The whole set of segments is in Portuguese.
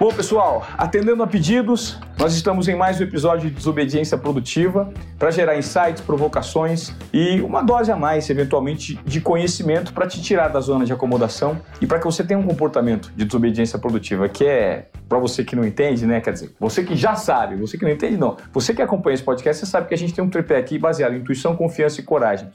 Bom, pessoal, atendendo a pedidos, nós estamos em mais um episódio de Desobediência Produtiva para gerar insights, provocações e uma dose a mais, eventualmente, de conhecimento para te tirar da zona de acomodação e para que você tenha um comportamento de desobediência produtiva, que é, para você que não entende, né? Quer dizer, você que já sabe, você que não entende, não. Você que acompanha esse podcast, você sabe que a gente tem um tripé aqui baseado em intuição, confiança e coragem.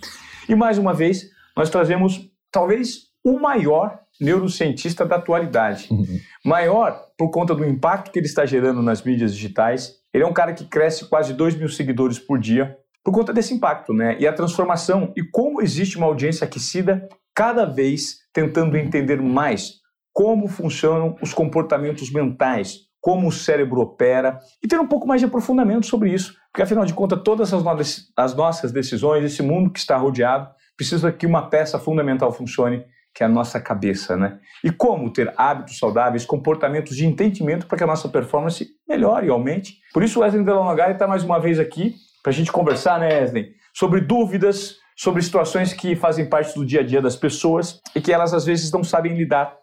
E mais uma vez, nós trazemos talvez o maior neurocientista da atualidade. Uhum. Maior por conta do impacto que ele está gerando nas mídias digitais. Ele é um cara que cresce quase 2 mil seguidores por dia por conta desse impacto, né? E a transformação e como existe uma audiência aquecida cada vez tentando entender mais como funcionam os comportamentos mentais, como o cérebro opera e ter um pouco mais de aprofundamento sobre isso, porque afinal de contas todas as, no as nossas decisões, esse mundo que está rodeado, precisa que uma peça fundamental funcione que é a nossa cabeça, né? E como ter hábitos saudáveis, comportamentos de entendimento para que a nossa performance melhore e aumente. Por isso, o Wesley Delonogari está mais uma vez aqui para a gente conversar, né, Wesley? Sobre dúvidas, sobre situações que fazem parte do dia a dia das pessoas e que elas às vezes não sabem lidar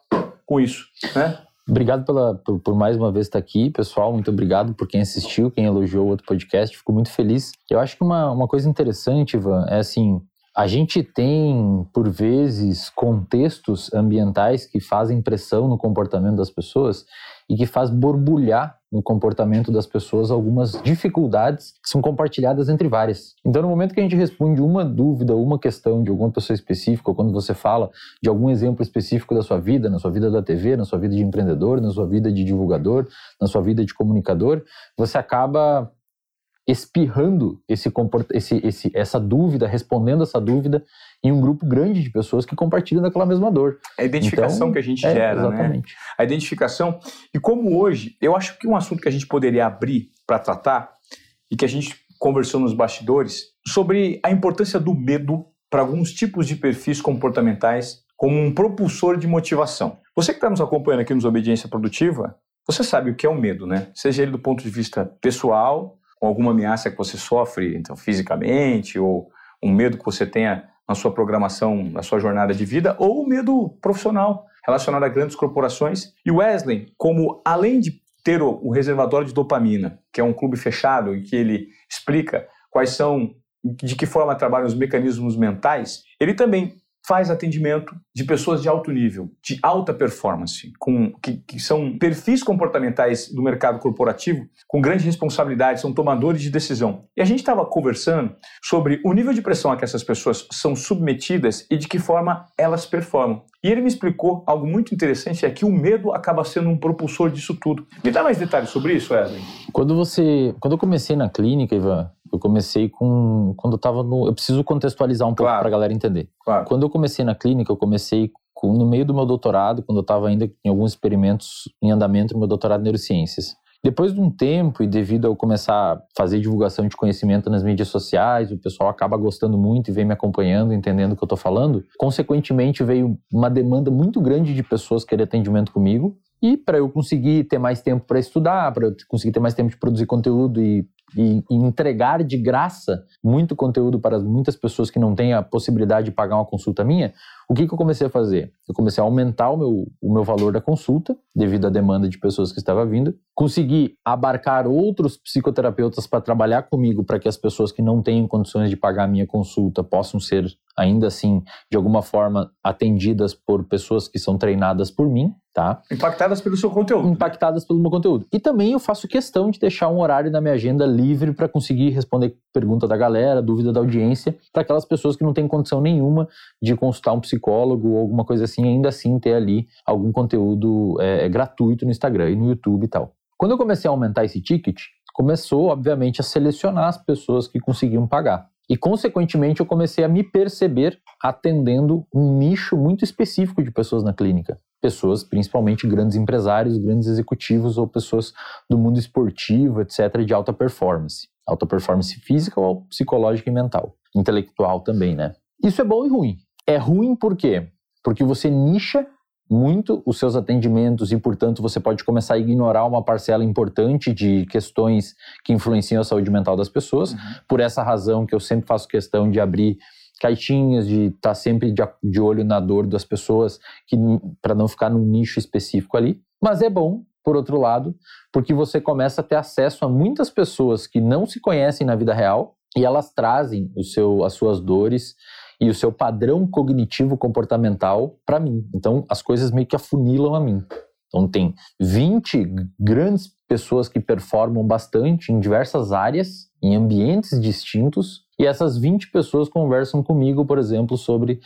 com isso, né? Obrigado pela, por, por, mais uma vez estar aqui, pessoal. Muito obrigado por quem assistiu, quem elogiou o outro podcast. Fico muito feliz. Eu acho que uma, uma coisa interessante, Ivan, é assim: a gente tem, por vezes, contextos ambientais que fazem pressão no comportamento das pessoas e que faz borbulhar no comportamento das pessoas algumas dificuldades que são compartilhadas entre várias. Então, no momento que a gente responde uma dúvida, uma questão de alguma pessoa específica, ou quando você fala de algum exemplo específico da sua vida, na sua vida da TV, na sua vida de empreendedor, na sua vida de divulgador, na sua vida de comunicador, você acaba espirrando esse, esse, esse, essa dúvida, respondendo essa dúvida em um grupo grande de pessoas que compartilham daquela mesma dor. É a identificação então, que a gente é, gera, né? exatamente. né? A identificação. E como hoje, eu acho que um assunto que a gente poderia abrir para tratar e que a gente conversou nos bastidores sobre a importância do medo para alguns tipos de perfis comportamentais como um propulsor de motivação. Você que está nos acompanhando aqui nos Obediência Produtiva, você sabe o que é o medo, né? Seja ele do ponto de vista pessoal, com alguma ameaça que você sofre então, fisicamente, ou um medo que você tenha na sua programação, na sua jornada de vida, ou o medo profissional relacionado a grandes corporações. E Wesley, como além de ter o reservatório de dopamina, que é um clube fechado e que ele explica quais são, de que forma trabalham os mecanismos mentais, ele também faz atendimento de pessoas de alto nível, de alta performance, com, que, que, são perfis comportamentais do mercado corporativo com grande responsabilidade, são tomadores de decisão. E a gente estava conversando sobre o nível de pressão a que essas pessoas são submetidas e de que forma elas performam. E ele me explicou algo muito interessante, é que o medo acaba sendo um propulsor disso tudo. Me dá mais detalhes sobre isso, Wesley? Quando você, quando eu comecei na clínica, Ivan, eu comecei com. Quando eu tava no. Eu preciso contextualizar um pouco claro. para a galera entender. Claro. Quando eu comecei na clínica, eu comecei com, no meio do meu doutorado, quando eu estava ainda em alguns experimentos em andamento no meu doutorado em neurociências. Depois de um tempo, e devido a eu começar a fazer divulgação de conhecimento nas mídias sociais, o pessoal acaba gostando muito e vem me acompanhando, entendendo o que eu estou falando. Consequentemente, veio uma demanda muito grande de pessoas querer atendimento comigo. E para eu conseguir ter mais tempo para estudar, para eu conseguir ter mais tempo de produzir conteúdo e e, e, entregar de graça muito conteúdo para muitas pessoas que não têm a possibilidade de pagar uma consulta minha, o que, que eu comecei a fazer? Eu comecei a aumentar o meu, o meu valor da consulta, devido à demanda de pessoas que estava vindo. Consegui abarcar outros psicoterapeutas para trabalhar comigo, para que as pessoas que não têm condições de pagar a minha consulta possam ser, ainda assim, de alguma forma, atendidas por pessoas que são treinadas por mim tá? Impactadas pelo seu conteúdo. Impactadas pelo meu conteúdo. E também eu faço questão de deixar um horário na minha agenda livre para conseguir responder pergunta da galera, dúvida da audiência, para aquelas pessoas que não têm condição nenhuma de consultar um psicólogo ou alguma coisa assim, ainda assim ter ali algum conteúdo é, gratuito no Instagram e no YouTube e tal. Quando eu comecei a aumentar esse ticket, começou, obviamente, a selecionar as pessoas que conseguiam pagar. E, consequentemente, eu comecei a me perceber atendendo um nicho muito específico de pessoas na clínica pessoas, principalmente grandes empresários, grandes executivos ou pessoas do mundo esportivo, etc., de alta performance. Alta performance física ou psicológica e mental. Intelectual também, né? Isso é bom e ruim. É ruim por quê? Porque você nicha muito os seus atendimentos e, portanto, você pode começar a ignorar uma parcela importante de questões que influenciam a saúde mental das pessoas. Uhum. Por essa razão que eu sempre faço questão de abrir caixinhas, de estar tá sempre de, de olho na dor das pessoas, que para não ficar num nicho específico ali. Mas é bom por outro lado, porque você começa a ter acesso a muitas pessoas que não se conhecem na vida real e elas trazem o seu, as suas dores e o seu padrão cognitivo comportamental para mim. Então as coisas meio que afunilam a mim. Então tem 20 grandes pessoas que performam bastante em diversas áreas, em ambientes distintos, e essas 20 pessoas conversam comigo, por exemplo, sobre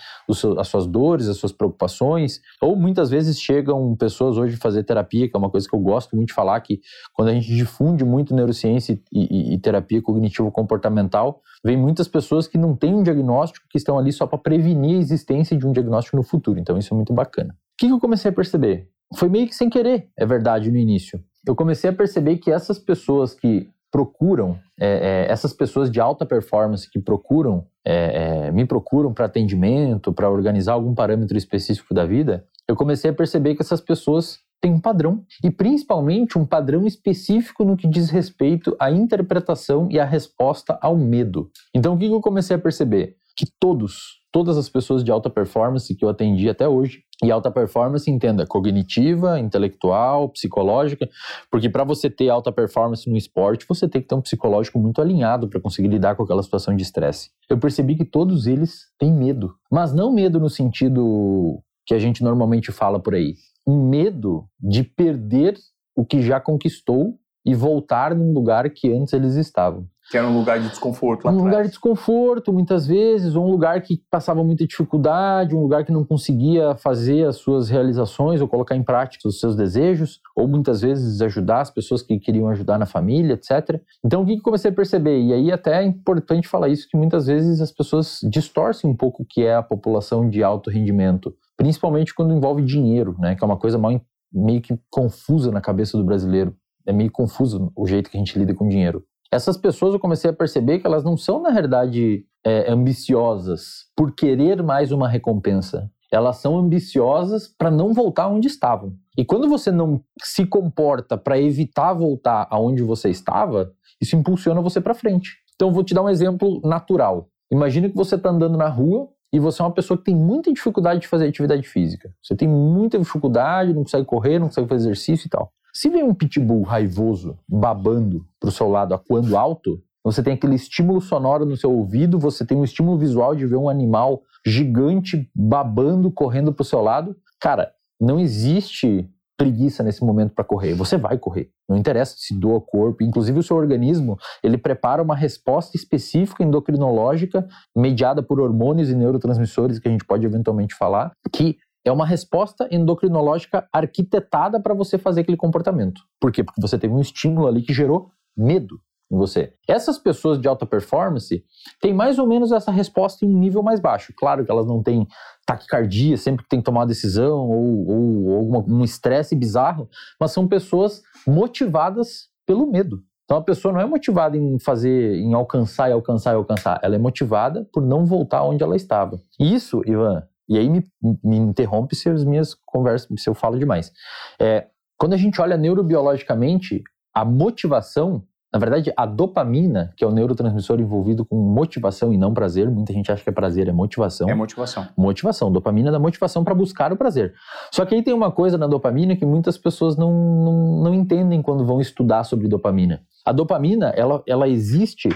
as suas dores, as suas preocupações, ou muitas vezes chegam pessoas hoje fazer terapia, que é uma coisa que eu gosto muito de falar, que quando a gente difunde muito neurociência e, e, e terapia cognitivo-comportamental, vem muitas pessoas que não têm um diagnóstico, que estão ali só para prevenir a existência de um diagnóstico no futuro. Então isso é muito bacana. O que eu comecei a perceber? Foi meio que sem querer, é verdade, no início. Eu comecei a perceber que essas pessoas que procuram, é, é, essas pessoas de alta performance que procuram, é, é me procuram para atendimento, para organizar algum parâmetro específico da vida, eu comecei a perceber que essas pessoas têm um padrão, e principalmente um padrão específico no que diz respeito à interpretação e à resposta ao medo. Então, o que eu comecei a perceber? Que todos, todas as pessoas de alta performance que eu atendi até hoje, e alta performance, entenda, cognitiva, intelectual, psicológica, porque para você ter alta performance no esporte, você tem que ter um psicológico muito alinhado para conseguir lidar com aquela situação de estresse. Eu percebi que todos eles têm medo, mas não medo no sentido que a gente normalmente fala por aí. Um medo de perder o que já conquistou e voltar num lugar que antes eles estavam. Que era um lugar de desconforto lá Um atrás. lugar de desconforto, muitas vezes, ou um lugar que passava muita dificuldade, um lugar que não conseguia fazer as suas realizações ou colocar em prática os seus desejos, ou muitas vezes ajudar as pessoas que queriam ajudar na família, etc. Então, o que eu comecei a perceber? E aí até é importante falar isso, que muitas vezes as pessoas distorcem um pouco o que é a população de alto rendimento, principalmente quando envolve dinheiro, né? Que é uma coisa mal, meio que confusa na cabeça do brasileiro. É meio confuso o jeito que a gente lida com dinheiro. Essas pessoas eu comecei a perceber que elas não são, na realidade, é, ambiciosas por querer mais uma recompensa. Elas são ambiciosas para não voltar onde estavam. E quando você não se comporta para evitar voltar aonde você estava, isso impulsiona você para frente. Então, vou te dar um exemplo natural. Imagina que você está andando na rua e você é uma pessoa que tem muita dificuldade de fazer atividade física. Você tem muita dificuldade, não consegue correr, não consegue fazer exercício e tal. Se vem um pitbull raivoso babando para o seu lado a quando alto, você tem aquele estímulo sonoro no seu ouvido, você tem um estímulo visual de ver um animal gigante babando, correndo para o seu lado. Cara, não existe preguiça nesse momento para correr. Você vai correr. Não interessa se doa o corpo. Inclusive, o seu organismo ele prepara uma resposta específica endocrinológica, mediada por hormônios e neurotransmissores, que a gente pode eventualmente falar, que é uma resposta endocrinológica arquitetada para você fazer aquele comportamento. Por quê? Porque você teve um estímulo ali que gerou medo em você. Essas pessoas de alta performance têm mais ou menos essa resposta em um nível mais baixo. Claro que elas não têm taquicardia sempre que tem que tomar uma decisão ou, ou, ou um estresse bizarro, mas são pessoas motivadas pelo medo. Então a pessoa não é motivada em fazer, em alcançar e alcançar e alcançar. Ela é motivada por não voltar onde ela estava. Isso, Ivan, e aí me, me interrompe se as minhas conversas, se eu falo demais. É, quando a gente olha neurobiologicamente, a motivação, na verdade, a dopamina, que é o neurotransmissor envolvido com motivação e não prazer, muita gente acha que é prazer, é motivação. É motivação. Motivação. Dopamina da motivação para buscar o prazer. Só que aí tem uma coisa na dopamina que muitas pessoas não, não, não entendem quando vão estudar sobre dopamina. A dopamina, ela, ela existe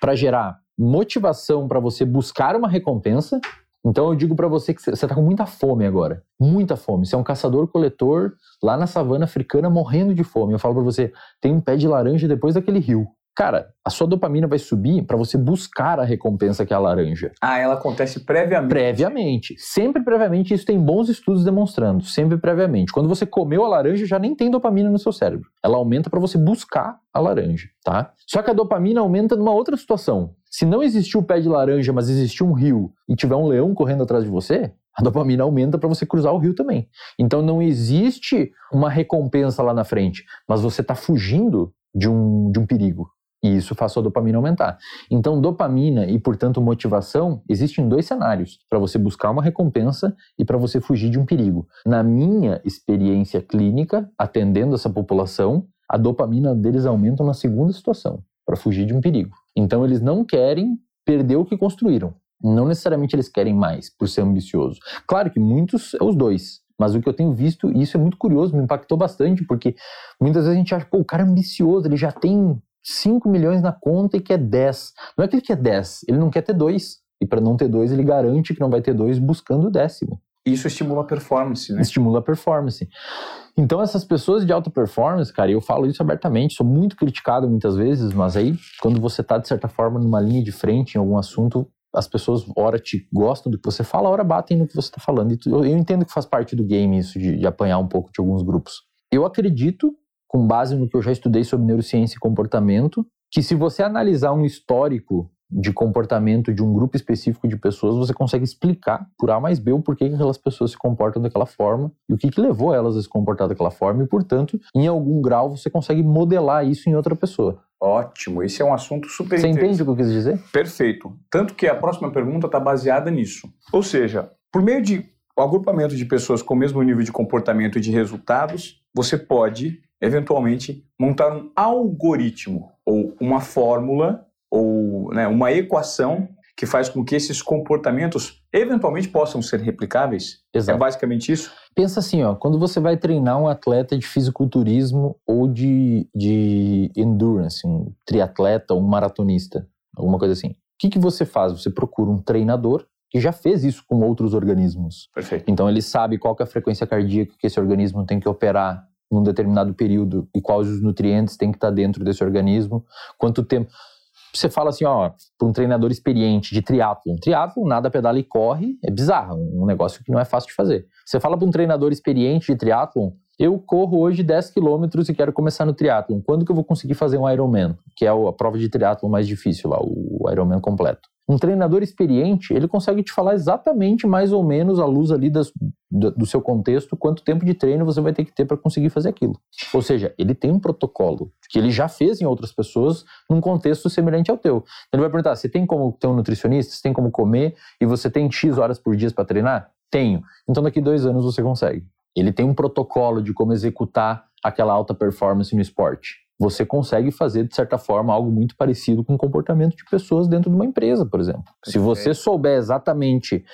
para gerar motivação para você buscar uma recompensa então eu digo para você que você está com muita fome agora, muita fome. Você é um caçador-coletor lá na savana africana morrendo de fome. Eu falo para você, tem um pé de laranja depois daquele rio. Cara, a sua dopamina vai subir para você buscar a recompensa que é a laranja. Ah, ela acontece previamente. Previamente. Sempre previamente, isso tem bons estudos demonstrando, sempre previamente. Quando você comeu a laranja, já nem tem dopamina no seu cérebro. Ela aumenta para você buscar a laranja, tá? Só que a dopamina aumenta numa outra situação. Se não existiu o pé de laranja, mas existiu um rio e tiver um leão correndo atrás de você, a dopamina aumenta para você cruzar o rio também. Então não existe uma recompensa lá na frente, mas você está fugindo de um, de um perigo. E isso faz a dopamina aumentar. Então, dopamina e, portanto, motivação existem dois cenários: para você buscar uma recompensa e para você fugir de um perigo. Na minha experiência clínica, atendendo essa população, a dopamina deles aumenta na segunda situação, para fugir de um perigo. Então, eles não querem perder o que construíram. Não necessariamente eles querem mais por ser ambicioso. Claro que muitos é os dois. Mas o que eu tenho visto, e isso é muito curioso, me impactou bastante, porque muitas vezes a gente acha, pô, o cara é ambicioso, ele já tem 5 milhões na conta e quer 10. Não é que ele quer 10, ele não quer ter dois. E para não ter dois, ele garante que não vai ter dois buscando o décimo. Isso estimula a performance, né? Estimula a performance. Então, essas pessoas de alta performance, cara, eu falo isso abertamente, sou muito criticado muitas vezes, mas aí, quando você está, de certa forma, numa linha de frente em algum assunto, as pessoas, ora, te gostam do que você fala, ora, batem no que você está falando. E eu, eu, entendo que faz parte do game isso, de, de apanhar um pouco de alguns grupos. Eu acredito, com base no que eu já estudei sobre neurociência e comportamento, que se você analisar um histórico de comportamento de um grupo específico de pessoas, você consegue explicar por A mais B o porquê que aquelas pessoas se comportam daquela forma e o que, que levou elas a se comportar daquela forma e, portanto, em algum grau você consegue modelar isso em outra pessoa. Ótimo, esse é um assunto super Você entende o que eu quis dizer? Perfeito. Tanto que a próxima pergunta está baseada nisso. Ou seja, por meio de o agrupamento de pessoas com o mesmo nível de comportamento e de resultados, você pode, eventualmente, montar um algoritmo ou uma fórmula ou né, uma equação que faz com que esses comportamentos eventualmente possam ser replicáveis? É Exato. É basicamente isso? Pensa assim, ó, quando você vai treinar um atleta de fisiculturismo ou de, de endurance, um triatleta, um maratonista, alguma coisa assim. O que, que você faz? Você procura um treinador que já fez isso com outros organismos. Perfeito. Então ele sabe qual é a frequência cardíaca que esse organismo tem que operar num determinado período e quais os nutrientes tem que estar dentro desse organismo, quanto tempo você fala assim, ó, para um treinador experiente de triatlon, triatlon, nada pedala e corre, é bizarro, um negócio que não é fácil de fazer. Você fala para um treinador experiente de triatlon, eu corro hoje 10 quilômetros e quero começar no triatlon. Quando que eu vou conseguir fazer um Ironman, que é a prova de triatlon mais difícil lá, o Ironman completo? Um treinador experiente, ele consegue te falar exatamente, mais ou menos, à luz ali das, do, seu contexto, quanto tempo de treino você vai ter que ter para conseguir fazer aquilo. Ou seja, ele tem um protocolo que ele já fez em outras pessoas num contexto semelhante ao teu. Ele vai perguntar: você tem como ter um nutricionista? Você tem como comer? E você tem X horas por dia para treinar? Tenho. Então, daqui dois anos você consegue. Ele tem um protocolo de como executar aquela alta performance no esporte você consegue fazer, de certa forma, algo muito parecido com o comportamento de pessoas dentro de uma empresa, por exemplo. Se você souber exatamente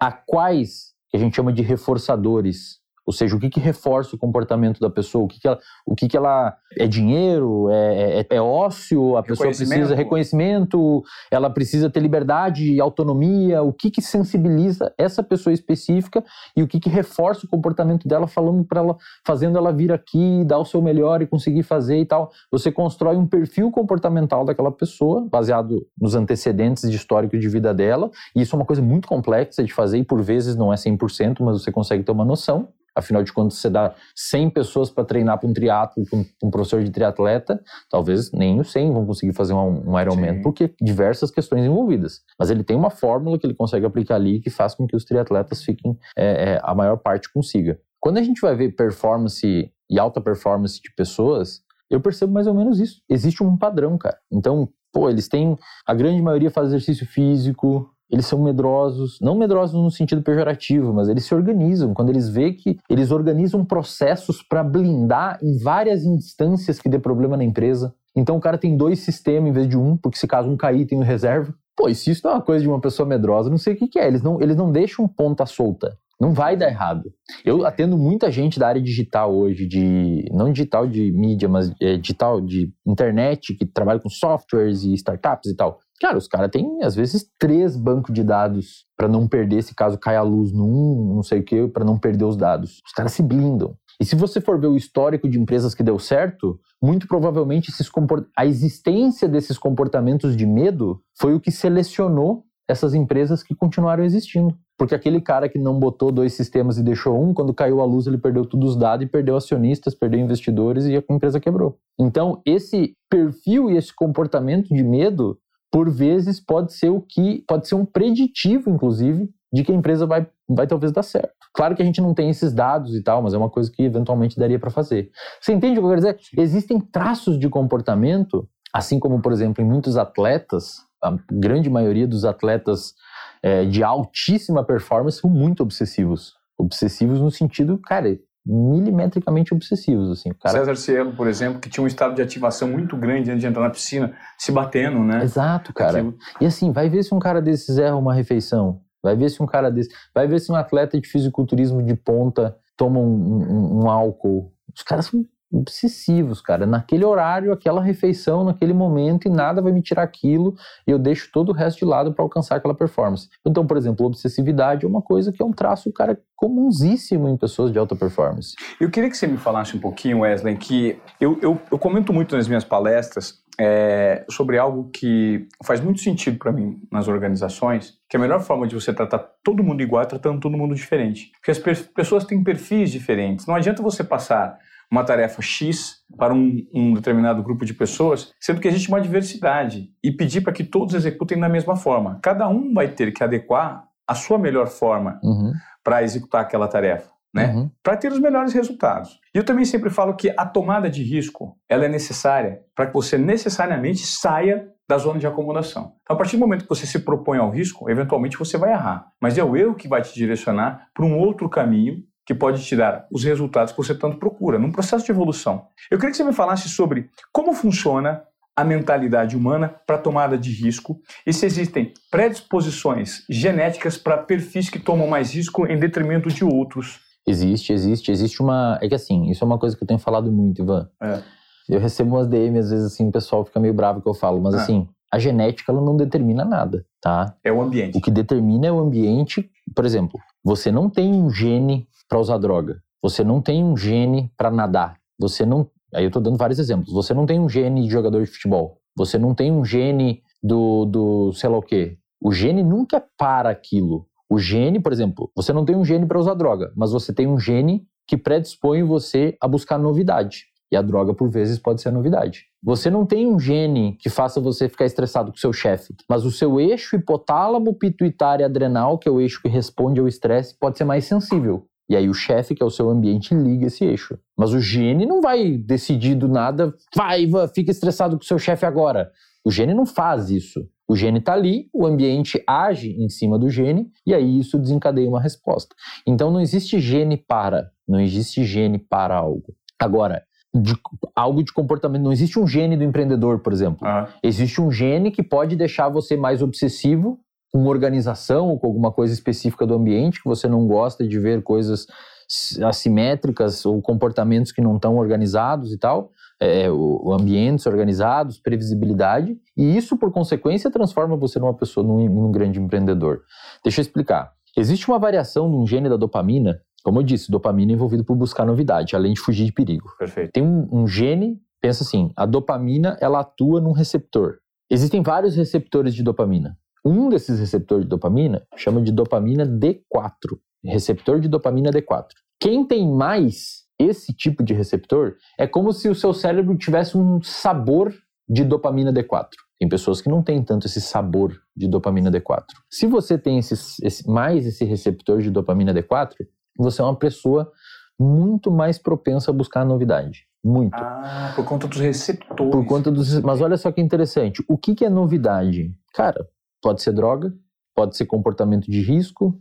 a quais que a gente chama de reforçadores ou seja, o que, que reforça o comportamento da pessoa, o que, que, ela, o que, que ela é dinheiro, é, é, é ócio, a pessoa precisa reconhecimento, ela precisa ter liberdade e autonomia, o que, que sensibiliza essa pessoa específica? E o que, que reforça o comportamento dela, falando para ela, fazendo ela vir aqui, dar o seu melhor e conseguir fazer e tal. Você constrói um perfil comportamental daquela pessoa, baseado nos antecedentes de histórico de vida dela, e isso é uma coisa muito complexa de fazer e por vezes não é 100%, mas você consegue ter uma noção. Afinal de contas, você dá 100 pessoas para treinar para um triatlo, para um, um, professor de triatleta, talvez nem os 100 vão conseguir fazer um, um Ironman, Sim. porque diversas questões envolvidas. Mas ele tem uma fórmula que ele consegue aplicar ali que faz com que os triatletas fiquem, é, é, a maior parte consiga. Quando a gente vai ver performance e alta performance de pessoas, eu percebo mais ou menos isso. Existe um padrão, cara. Então, pô, eles têm, a grande maioria faz exercício físico, eles são medrosos, não medrosos no sentido pejorativo, mas eles se organizam. Quando eles veem que eles organizam processos para blindar em várias instâncias que dê problema na empresa. Então o cara tem dois sistemas em vez de um, porque se caso um cair, tem um reserva. Pô, e se isso não é uma coisa de uma pessoa medrosa, não sei o que, que é. Eles não, eles não deixam ponta solta. Não vai dar errado. Eu atendo muita gente da área digital hoje, de não digital de mídia, mas é, digital de internet, que trabalha com softwares e startups e tal. Cara, os caras têm, às vezes, três bancos de dados para não perder, se caso caia a luz num, não sei o que, para não perder os dados. Os caras se blindam. E se você for ver o histórico de empresas que deu certo, muito provavelmente esses a existência desses comportamentos de medo foi o que selecionou essas empresas que continuaram existindo. Porque aquele cara que não botou dois sistemas e deixou um, quando caiu a luz, ele perdeu todos os dados e perdeu acionistas, perdeu investidores e a empresa quebrou. Então, esse perfil e esse comportamento de medo por vezes pode ser o que pode ser um preditivo, inclusive, de que a empresa vai, vai talvez dar certo. Claro que a gente não tem esses dados e tal, mas é uma coisa que eventualmente daria para fazer. Você entende o que eu quero dizer? Existem traços de comportamento, assim como, por exemplo, em muitos atletas, a grande maioria dos atletas é, de altíssima performance são muito obsessivos. Obsessivos no sentido, cara, milimetricamente obsessivos. Assim. Cara... César Cielo, por exemplo, que tinha um estado de ativação muito grande antes de entrar na piscina, se batendo, né? Exato, cara. Aquilo. E assim, vai ver se um cara desses erra uma refeição. Vai ver se um cara desse. Vai ver se um atleta de fisiculturismo de ponta toma um, um, um álcool. Os caras são obsessivos, cara. Naquele horário, aquela refeição, naquele momento, e nada vai me tirar aquilo, e eu deixo todo o resto de lado para alcançar aquela performance. Então, por exemplo, obsessividade é uma coisa que é um traço, cara, comunsíssimo em pessoas de alta performance. Eu queria que você me falasse um pouquinho, Wesley, que eu, eu, eu comento muito nas minhas palestras é, sobre algo que faz muito sentido para mim nas organizações, que a melhor forma de você tratar todo mundo igual é tratando todo mundo diferente. Porque as pessoas têm perfis diferentes. Não adianta você passar uma tarefa X para um, um, determinado grupo de pessoas, sendo que existe uma diversidade e pedir para que todos executem da mesma forma. Cada um vai ter que adequar a sua melhor forma uhum. para executar aquela tarefa. Né? Uhum. Para ter os melhores resultados. E eu também sempre falo que a tomada de risco ela é necessária para que você necessariamente saia da zona de acomodação. Então, a partir do momento que você se propõe ao risco, eventualmente você vai errar. Mas é o erro que vai te direcionar para um outro caminho que pode te dar os resultados que você tanto procura, num processo de evolução. Eu queria que você me falasse sobre como funciona a mentalidade humana para tomada de risco e se existem predisposições genéticas para perfis que tomam mais risco em detrimento de outros. Existe, existe, existe uma. É que assim, isso é uma coisa que eu tenho falado muito, Ivan. É. Eu recebo umas DM, às vezes, assim, o pessoal fica meio bravo que eu falo, mas é. assim, a genética ela não determina nada, tá? É o ambiente. O que determina é o ambiente. Por exemplo, você não tem um gene para usar droga. Você não tem um gene para nadar. Você não. Aí eu estou dando vários exemplos. Você não tem um gene de jogador de futebol. Você não tem um gene do, do sei lá o quê. O gene nunca é para aquilo. O gene, por exemplo, você não tem um gene para usar droga, mas você tem um gene que predispõe você a buscar novidade. E a droga, por vezes, pode ser novidade. Você não tem um gene que faça você ficar estressado com seu chefe, mas o seu eixo hipotálamo, pituitário adrenal, que é o eixo que responde ao estresse, pode ser mais sensível. E aí o chefe, que é o seu ambiente, liga esse eixo. Mas o gene não vai decidir do nada, vai, fica estressado com seu chefe agora. O gene não faz isso. O gene está ali, o ambiente age em cima do gene, e aí isso desencadeia uma resposta. Então não existe gene para, não existe gene para algo. Agora, de, algo de comportamento, não existe um gene do empreendedor, por exemplo. Ah. Existe um gene que pode deixar você mais obsessivo com organização ou com alguma coisa específica do ambiente, que você não gosta de ver coisas assimétricas ou comportamentos que não estão organizados e tal, é, o, ambientes organizados, previsibilidade, e isso, por consequência, transforma você numa pessoa, num, num grande empreendedor. Deixa eu explicar. Existe uma variação de um gene da dopamina, como eu disse, dopamina é envolvido por buscar novidade, além de fugir de perigo. Perfeito. Tem um, um gene, pensa assim, a dopamina, ela atua num receptor. Existem vários receptores de dopamina. Um desses receptores de dopamina chama de dopamina D4, receptor de dopamina D4. Quem tem mais esse tipo de receptor é como se o seu cérebro tivesse um sabor de dopamina D4. Tem pessoas que não têm tanto esse sabor de dopamina D4. Se você tem esse, esse, mais esse receptor de dopamina D4, você é uma pessoa muito mais propensa a buscar novidade. Muito. Ah, por conta dos receptores. Por conta dos. Mas olha só que interessante. O que, que é novidade? Cara, Pode ser droga, pode ser comportamento de risco,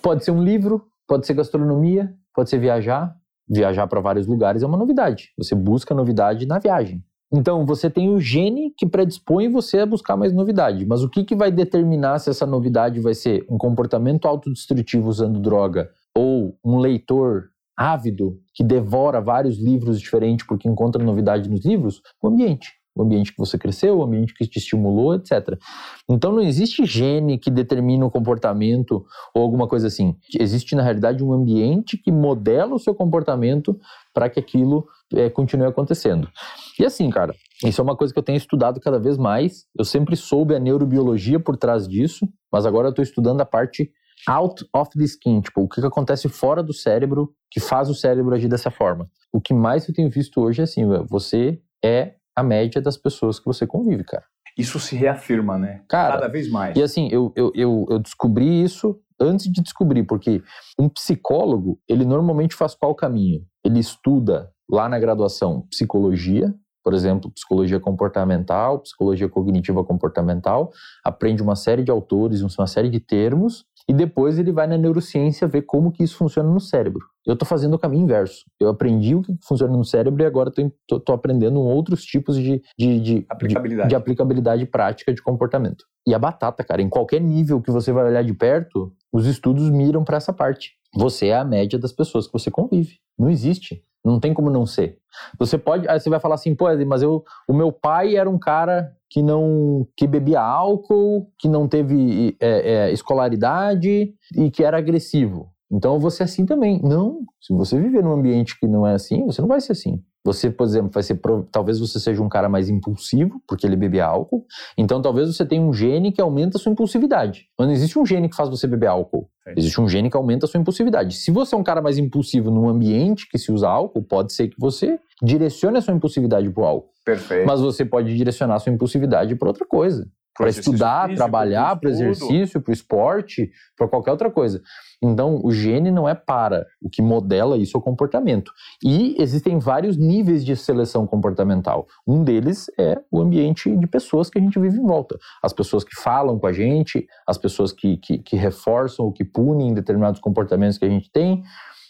pode ser um livro, pode ser gastronomia, pode ser viajar. Viajar para vários lugares é uma novidade. Você busca novidade na viagem. Então, você tem o gene que predispõe você a buscar mais novidade. Mas o que, que vai determinar se essa novidade vai ser um comportamento autodestrutivo usando droga ou um leitor ávido que devora vários livros diferentes porque encontra novidade nos livros? O ambiente o ambiente que você cresceu, o ambiente que te estimulou, etc. Então não existe gene que determina o comportamento ou alguma coisa assim. Existe, na realidade, um ambiente que modela o seu comportamento para que aquilo é, continue acontecendo. E assim, cara, isso é uma coisa que eu tenho estudado cada vez mais. Eu sempre soube a neurobiologia por trás disso, mas agora eu estou estudando a parte out of the skin, tipo, o que, que acontece fora do cérebro que faz o cérebro agir dessa forma. O que mais eu tenho visto hoje é assim, você é a média das pessoas que você convive, cara. Isso se reafirma, né? Cara, Cada vez mais. E assim, eu, eu, eu, eu descobri isso antes de descobrir, porque um psicólogo, ele normalmente faz qual caminho? Ele estuda lá na graduação psicologia, por exemplo, psicologia comportamental, psicologia cognitiva comportamental, aprende uma série de autores, uma série de termos, e depois ele vai na neurociência ver como que isso funciona no cérebro. Eu estou fazendo o caminho inverso. Eu aprendi o que funciona no cérebro e agora estou aprendendo outros tipos de, de, de, aplicabilidade. de, de aplicabilidade prática de comportamento. E a batata, cara, em qualquer nível que você vai olhar de perto, os estudos miram para essa parte. Você é a média das pessoas que você convive. Não existe. Não tem como não ser. Você pode, aí você vai falar assim, pô, mas eu, o meu pai era um cara que não, que bebia álcool, que não teve é, é, escolaridade e que era agressivo. Então vou ser assim também. Não, se você viver num ambiente que não é assim, você não vai ser assim. Você, por exemplo, vai ser talvez você seja um cara mais impulsivo, porque ele bebe álcool. Então talvez você tenha um gene que aumenta a sua impulsividade. Mas não existe um gene que faz você beber álcool. Existe um gene que aumenta a sua impulsividade. Se você é um cara mais impulsivo num ambiente que se usa álcool, pode ser que você direcione a sua impulsividade para o álcool. Perfeito. Mas você pode direcionar a sua impulsividade para outra coisa para estudar, físico, trabalhar, para exercício, para esporte, para qualquer outra coisa. Então, o gene não é para, o que modela isso é o comportamento. E existem vários níveis de seleção comportamental. Um deles é o ambiente de pessoas que a gente vive em volta. As pessoas que falam com a gente, as pessoas que, que, que reforçam ou que punem determinados comportamentos que a gente tem.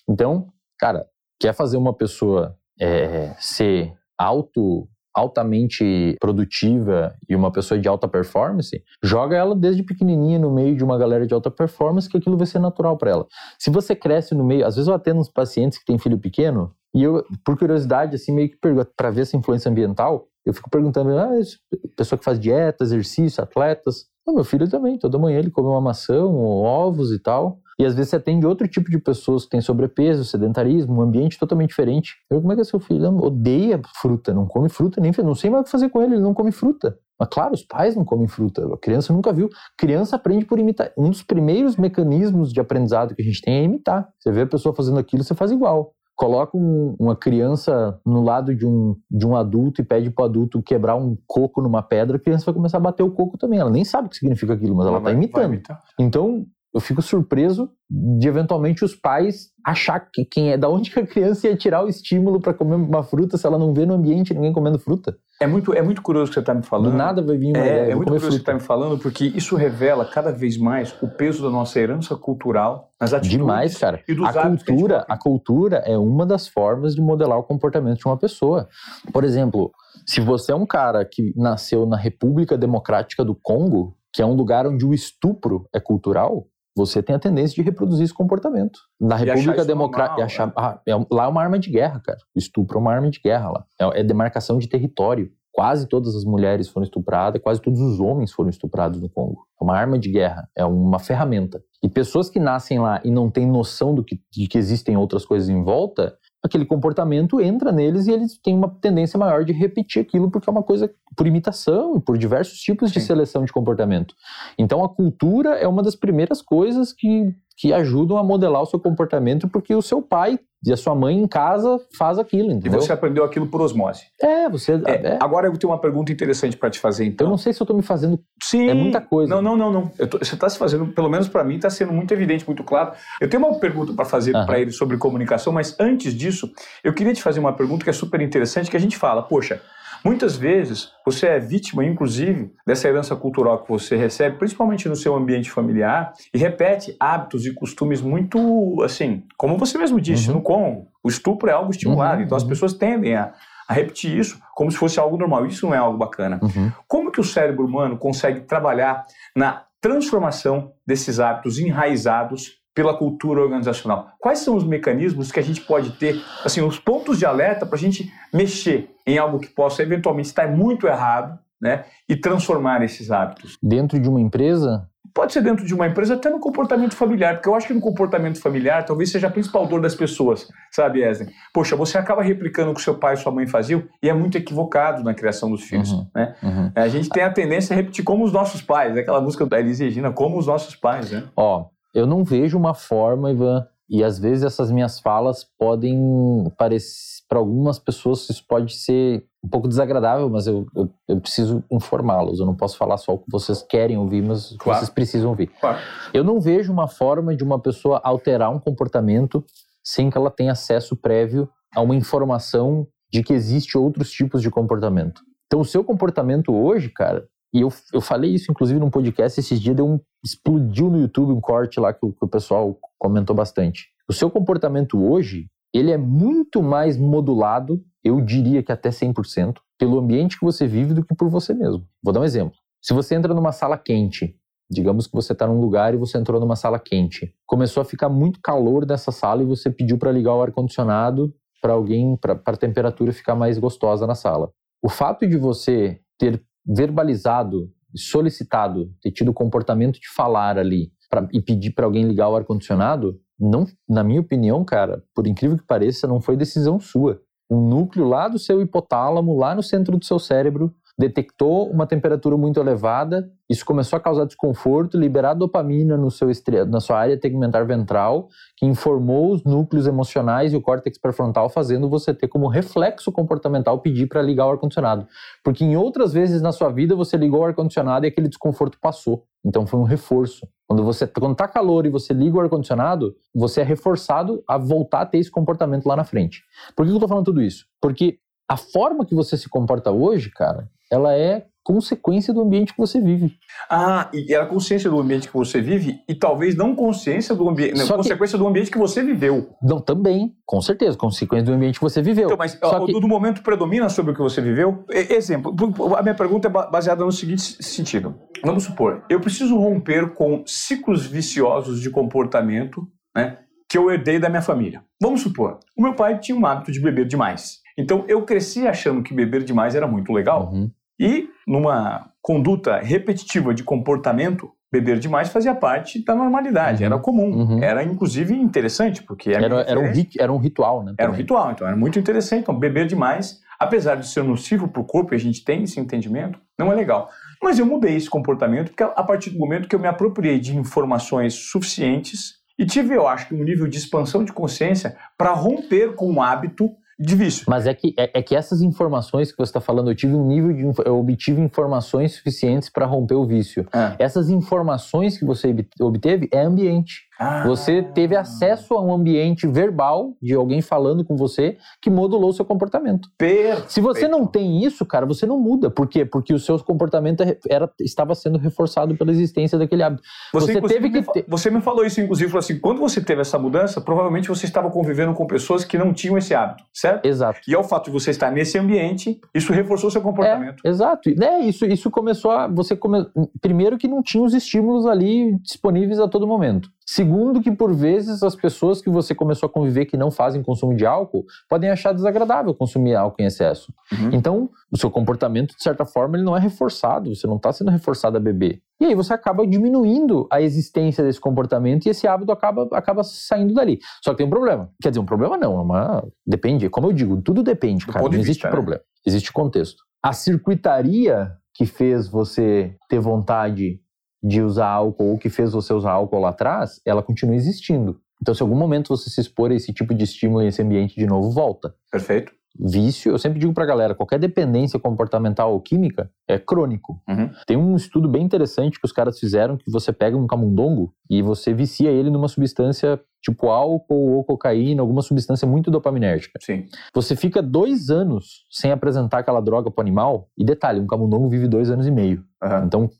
Então, cara, quer fazer uma pessoa é, ser auto altamente produtiva e uma pessoa de alta performance, joga ela desde pequenininha no meio de uma galera de alta performance que aquilo vai ser natural para ela. Se você cresce no meio, às vezes eu atendo uns pacientes que têm filho pequeno e eu, por curiosidade, assim, meio que pergunto, para ver essa influência ambiental, eu fico perguntando, ah, pessoa que faz dieta, exercício, atletas. Não, meu filho também, toda manhã ele come uma maçã, ovos e tal. E às vezes você atende outro tipo de pessoas que têm sobrepeso, sedentarismo, um ambiente totalmente diferente. Eu, como é que é seu filho? odeia fruta, não come fruta nem não sei mais o que fazer com ele, ele não come fruta. Mas claro, os pais não comem fruta, a criança nunca viu. Criança aprende por imitar. Um dos primeiros mecanismos de aprendizado que a gente tem é imitar. Você vê a pessoa fazendo aquilo, você faz igual coloca um, uma criança no lado de um, de um adulto e pede para o adulto quebrar um coco numa pedra, a criança vai começar a bater o coco também. Ela nem sabe o que significa aquilo, mas ela está imitando. Então, eu fico surpreso de eventualmente os pais achar que quem é da onde que a criança ia tirar o estímulo para comer uma fruta se ela não vê no ambiente ninguém comendo fruta. É muito, é muito curioso o que você está me falando. Do nada vai vir uma é, ideia. É muito curioso o que você está me falando, porque isso revela cada vez mais o peso da nossa herança cultural nas atitudes Demais, cara. e dos a cultura, a, a cultura é uma das formas de modelar o comportamento de uma pessoa. Por exemplo, se você é um cara que nasceu na República Democrática do Congo, que é um lugar onde o estupro é cultural, você tem a tendência de reproduzir esse comportamento. Na República Democrática, né? ah, é, lá é uma arma de guerra, cara. O estupro é uma arma de guerra lá. É, é demarcação de território. Quase todas as mulheres foram estupradas, quase todos os homens foram estuprados no Congo. É uma arma de guerra, é uma ferramenta. E pessoas que nascem lá e não têm noção do que, de que existem outras coisas em volta, aquele comportamento entra neles e eles têm uma tendência maior de repetir aquilo porque é uma coisa por imitação e por diversos tipos de seleção de comportamento. Então a cultura é uma das primeiras coisas que, que ajudam a modelar o seu comportamento porque o seu pai e a sua mãe em casa faz aquilo, entendeu? E você aprendeu aquilo por osmose. É, você... É, é. Agora eu tenho uma pergunta interessante para te fazer, então. Eu não sei se eu estou me fazendo... Sim. É muita coisa. Não, não, não. não. Tô, você está se fazendo, pelo menos para mim, está sendo muito evidente, muito claro. Eu tenho uma pergunta para fazer para ele sobre comunicação, mas antes disso, eu queria te fazer uma pergunta que é super interessante, que a gente fala, poxa, Muitas vezes você é vítima, inclusive, dessa herança cultural que você recebe, principalmente no seu ambiente familiar, e repete hábitos e costumes muito, assim, como você mesmo disse, uhum. no Congo, o estupro é algo estimulado, uhum. então as uhum. pessoas tendem a, a, repetir isso como se fosse algo normal. Isso não é algo bacana. Uhum. Como que o cérebro humano consegue trabalhar na transformação desses hábitos enraizados pela cultura organizacional. Quais são os mecanismos que a gente pode ter, assim, os pontos de alerta para a gente mexer em algo que possa eventualmente estar muito errado, né, e transformar esses hábitos? Dentro de uma empresa? Pode ser dentro de uma empresa, até no comportamento familiar, porque eu acho que no comportamento familiar talvez seja a principal dor das pessoas, sabe, Eslen? Poxa, você acaba replicando o que seu pai e sua mãe faziam e é muito equivocado na criação dos filhos, uhum, né? Uhum. A gente tem a tendência a repetir como os nossos pais, aquela música da Elis Regina, como os nossos pais, né? Ó, eu não vejo uma forma, Ivan, e às vezes essas minhas falas podem parecer, para algumas pessoas, isso pode ser um pouco desagradável, mas eu, eu, eu preciso informá-los. Eu não posso falar só o que vocês querem ouvir, mas claro. vocês precisam ouvir. Claro. Eu não vejo uma forma de uma pessoa alterar um comportamento sem que ela tenha acesso prévio a uma informação de que existe outros tipos de comportamento. Então, o seu comportamento hoje, cara, E eu, eu falei isso, inclusive, num podcast esses dias, deu um, explodiu no YouTube um corte lá que, que o pessoal comentou bastante. O seu comportamento hoje, ele é muito mais modulado, eu diria que até 100%, pelo ambiente que você vive do que por você mesmo. Vou dar um exemplo. Se você entra numa sala quente, digamos que você está num lugar e você entrou numa sala quente, começou a ficar muito calor nessa sala e você pediu para ligar o ar-condicionado para alguém, para a temperatura ficar mais gostosa na sala. O fato de você ter verbalizado, solicitado, ter tido o comportamento de falar ali pra, e pedir para alguém ligar o ar-condicionado, não, na minha opinião, cara, por incrível que pareça, não foi decisão sua. Um núcleo lá do seu hipotálamo, lá no centro do seu cérebro, detectou uma temperatura muito elevada, isso começou a causar desconforto, liberar dopamina no seu na sua área tegmentar ventral, que informou os núcleos emocionais e o córtex pré-frontal, fazendo você ter como reflexo comportamental pedir para ligar o ar-condicionado. Porque em outras vezes na sua vida você ligou o ar-condicionado e aquele desconforto passou. Então foi um reforço. Quando você quando tá calor e você liga o ar-condicionado, você é reforçado a voltar a ter esse comportamento lá na frente. Por que eu estou falando tudo isso? Porque a forma que você se comporta hoje, cara, ela é consequência do ambiente que você vive. Ah, e é a consciência do ambiente que você vive e talvez não consciência do ambiente, não, consequência que, do ambiente que você viveu. Não, também, com certeza, consequência do ambiente que você viveu. Então, mas Só que... do momento predomina sobre o que você viveu? Exemplo, a minha pergunta é baseada no seguinte sentido. Vamos supor, eu preciso romper com ciclos viciosos de comportamento, né, que eu herdei da minha família. Vamos supor, o meu pai tinha um hábito de beber demais. Então eu cresci achando que beber demais era muito legal. Uhum. E numa conduta repetitiva de comportamento, beber demais fazia parte da normalidade, uhum. era comum, uhum. era inclusive interessante, porque era, era, um, era um ritual, né? Era um ritual, então era muito interessante. Então, beber demais, apesar de ser nocivo para o corpo, e a gente tem esse entendimento, não é legal. Mas eu mudei esse comportamento porque a partir do momento que eu me apropriei de informações suficientes e tive, eu acho, um nível de expansão de consciência para romper com o hábito de. Mas é que, é, é, que essas informações que você está falando, eu tive um nível de. Eu obtive informações suficientes para romper o vício. É. Essas informações que você obteve é ambiente. Ah. Você teve acesso a um ambiente verbal de alguém falando com você que modulou seu comportamento. Perfeito. Se você não tem isso, cara, você não muda. Por quê? Porque o seu comportamento era, estava sendo reforçado pela existência daquele hábito. Você, você teve que. Ter... Você me falou isso, inclusive, assim: quando você teve essa mudança, provavelmente você estava convivendo com pessoas que não tinham esse hábito, certo? Exato. E ao fato de você estar nesse ambiente, isso reforçou seu comportamento. É, exato. Né, isso, isso começou a. Você come... Primeiro que não tinha os estímulos ali disponíveis a todo momento. Segundo, que por vezes as pessoas que você começou a conviver que não fazem consumo de álcool podem achar desagradável consumir álcool em excesso. Uhum. Então, o seu comportamento, de certa forma, ele não é reforçado, você não está sendo reforçado a beber. E aí você acaba diminuindo a existência desse comportamento e esse hábito acaba, acaba saindo dali. Só que tem um problema. Quer dizer, um problema não, é uma... depende. Como eu digo, tudo depende, cara. Não existe vista, né? problema. Né? Existe contexto. A circuitaria que fez você ter vontade de usar álcool ou que fez você usar álcool lá atrás, ela continua existindo. Então, se em algum momento você se expor a esse tipo de estímulo em esse ambiente de novo, volta. Perfeito. Vício, eu sempre digo pra galera, qualquer dependência comportamental ou química é crônico. Uhum. Tem um estudo bem interessante que os caras fizeram que você pega um camundongo e você vicia ele numa substância tipo álcool ou cocaína, alguma substância muito dopaminérgica. Sim. Você fica dois anos sem apresentar aquela droga pro animal, e detalhe, um camundongo vive dois anos e meio. Uhum. Então,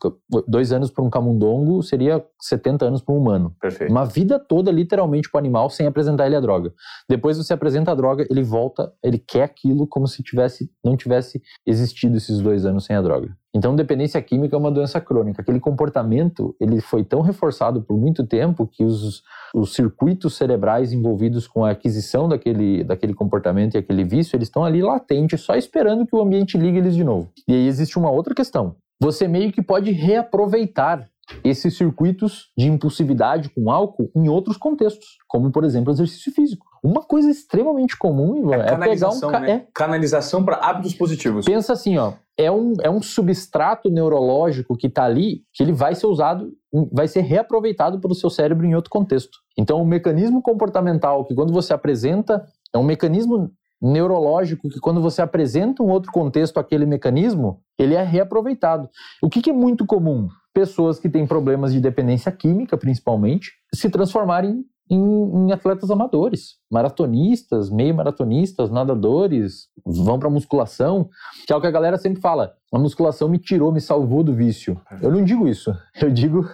dois anos para um camundongo seria 70 anos para um humano. Perfeito. Uma vida toda, literalmente, para o animal sem apresentar ele a droga. Depois você apresenta a droga, ele volta, ele quer aquilo como se tivesse, não tivesse existido esses dois anos sem a droga. Então, dependência química é uma doença crônica. Aquele comportamento, ele foi tão reforçado por muito tempo que os, os circuitos cerebrais envolvidos com a aquisição daquele, daquele comportamento e aquele vício, eles estão ali latentes, só esperando que o ambiente ligue eles de novo. E aí existe uma outra questão. Você meio que pode reaproveitar esses circuitos de impulsividade com álcool em outros contextos, como, por exemplo, exercício físico. Uma coisa extremamente comum, Ivan, é, é pegar um... Né? É. Canalização para hábitos positivos. Pensa assim, ó, é um, é um substrato neurológico que está ali, que ele vai ser usado, vai ser reaproveitado pelo seu cérebro em outro contexto. Então, o mecanismo comportamental que quando você apresenta, é um mecanismo neurológico que quando você apresenta um outro contexto aquele mecanismo, ele é reaproveitado. O que, que é muito comum? Pessoas que têm problemas de dependência química, principalmente, se transformarem em, em atletas amadores, maratonistas, meio maratonistas, nadadores, vão para musculação, que é o que a galera sempre fala. A musculação me tirou, me salvou do vício. Eu não digo isso. Eu digo,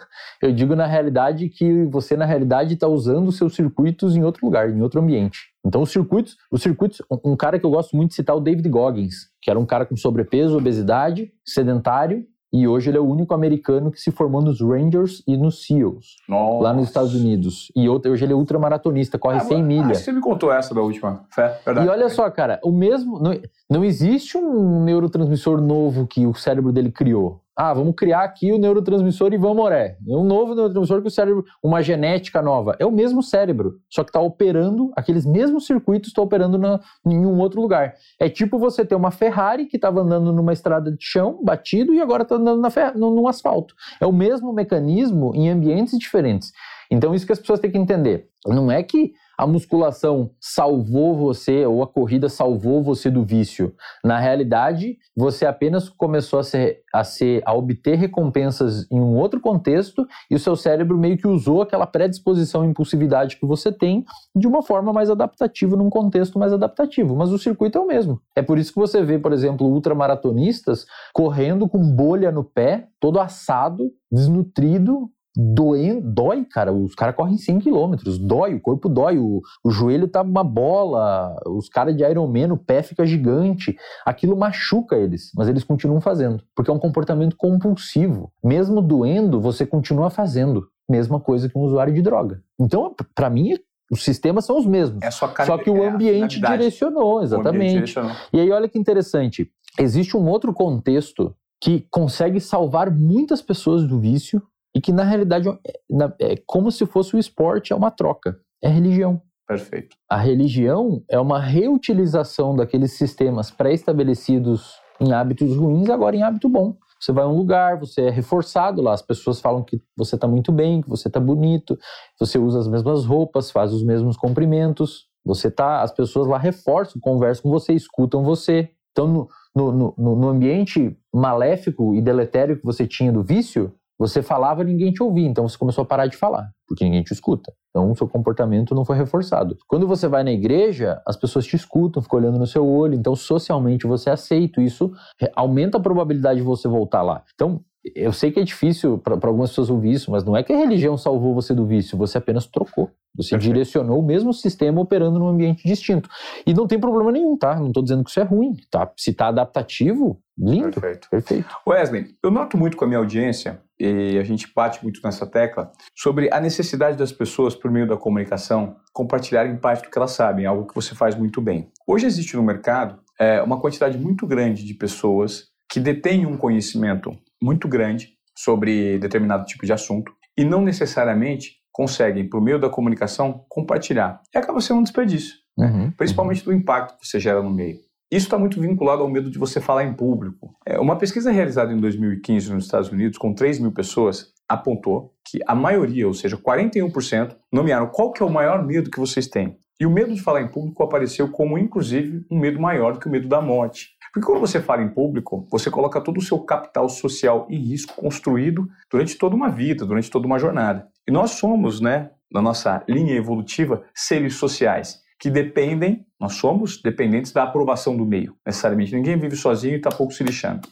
eu digo na realidade que você na realidade está usando os seus circuitos em outro lugar, em outro ambiente. Então os circuitos, os circuitos, um cara que eu gosto muito de citar é o David Goggins, que era um cara com sobrepeso, obesidade, sedentário, e hoje ele é o único americano que se formou nos Rangers e nos SEALs, Nossa. lá nos Estados Unidos. E hoje ele é ultramaratonista, corre ah, 100 milhas. você me contou essa da última, fé, verdade. E olha só, cara, o mesmo. Não, não existe um neurotransmissor novo que o cérebro dele criou. Ah, vamos criar aqui o neurotransmissor Ivan Moré. É um novo neurotransmissor que o cérebro, uma genética nova. É o mesmo cérebro, só que está operando, aqueles mesmos circuitos estão operando na, em um outro lugar. É tipo você ter uma Ferrari que estava andando numa estrada de chão, batido, e agora está andando na, no asfalto. É o mesmo mecanismo em ambientes diferentes. Então, isso que as pessoas têm que entender. Não é que a musculação salvou você ou a corrida salvou você do vício. Na realidade, você apenas começou a, ser, a, ser, a obter recompensas em um outro contexto e o seu cérebro meio que usou aquela predisposição impulsividade que você tem de uma forma mais adaptativa, num contexto mais adaptativo. Mas o circuito é o mesmo. É por isso que você vê, por exemplo, ultramaratonistas correndo com bolha no pé, todo assado, desnutrido, doendo, dói, cara. Os caras correm 100 quilômetros, dói, o corpo dói, o, o joelho tá uma bola, os caras de Ironman, o pé fica gigante. Aquilo machuca eles, mas eles continuam fazendo, porque é um comportamento compulsivo. Mesmo doendo, você continua fazendo. Mesma coisa que um usuário de droga. Então, para mim, os sistemas são os mesmos. É só, só que o é ambiente direcionou, exatamente. Ambiente direcionou. E aí, olha que interessante. Existe um outro contexto que consegue salvar muitas pessoas do vício e que na realidade é, é como se fosse o esporte, é uma troca, é religião. Perfeito. A religião é uma reutilização daqueles sistemas pré-estabelecidos em hábitos ruins, agora em hábito bom. Você vai a um lugar, você é reforçado lá, as pessoas falam que você está muito bem, que você está bonito, você usa as mesmas roupas, faz os mesmos cumprimentos, você tá, as pessoas lá reforçam, conversam com você, escutam você. Então, no, no, no, no ambiente maléfico e deletério que você tinha do vício, você falava ninguém te ouvia, então você começou a parar de falar, porque ninguém te escuta. Então o seu comportamento não foi reforçado. Quando você vai na igreja, as pessoas te escutam, ficam olhando no seu olho, então socialmente você é aceito. Isso aumenta a probabilidade de você voltar lá. Então, eu sei que é difícil para algumas pessoas ouvir isso, mas não é que a religião salvou você do vício, você apenas trocou. Você Perfeito. direcionou o mesmo sistema operando num ambiente distinto. E não tem problema nenhum, tá? Não estou dizendo que isso é ruim, tá? Se está adaptativo, lindo. Perfeito. Perfeito. Wesley, eu noto muito com a minha audiência, e a gente bate muito nessa tecla, sobre a necessidade das pessoas, por meio da comunicação, compartilharem parte do que elas sabem, algo que você faz muito bem. Hoje existe no mercado é, uma quantidade muito grande de pessoas que detêm um conhecimento muito grande sobre determinado tipo de assunto e não necessariamente conseguem, por meio da comunicação, compartilhar. E acaba sendo um desperdício, uhum, principalmente uhum. do impacto que você gera no meio. Isso está muito vinculado ao medo de você falar em público. É, uma pesquisa realizada em 2015 nos Estados Unidos, com 3 mil pessoas, apontou que a maioria, ou seja, 41%, nomearam qual que é o maior medo que vocês têm. E o medo de falar em público apareceu como, inclusive, um medo maior do que o medo da morte. Porque quando você fala em público, você coloca todo o seu capital social em risco construído durante toda uma vida, durante toda uma jornada. E nós somos, né, na nossa linha evolutiva, seres sociais que dependem, nós somos dependentes da aprovação do meio, necessariamente. Ninguém vive sozinho e está pouco se lixando.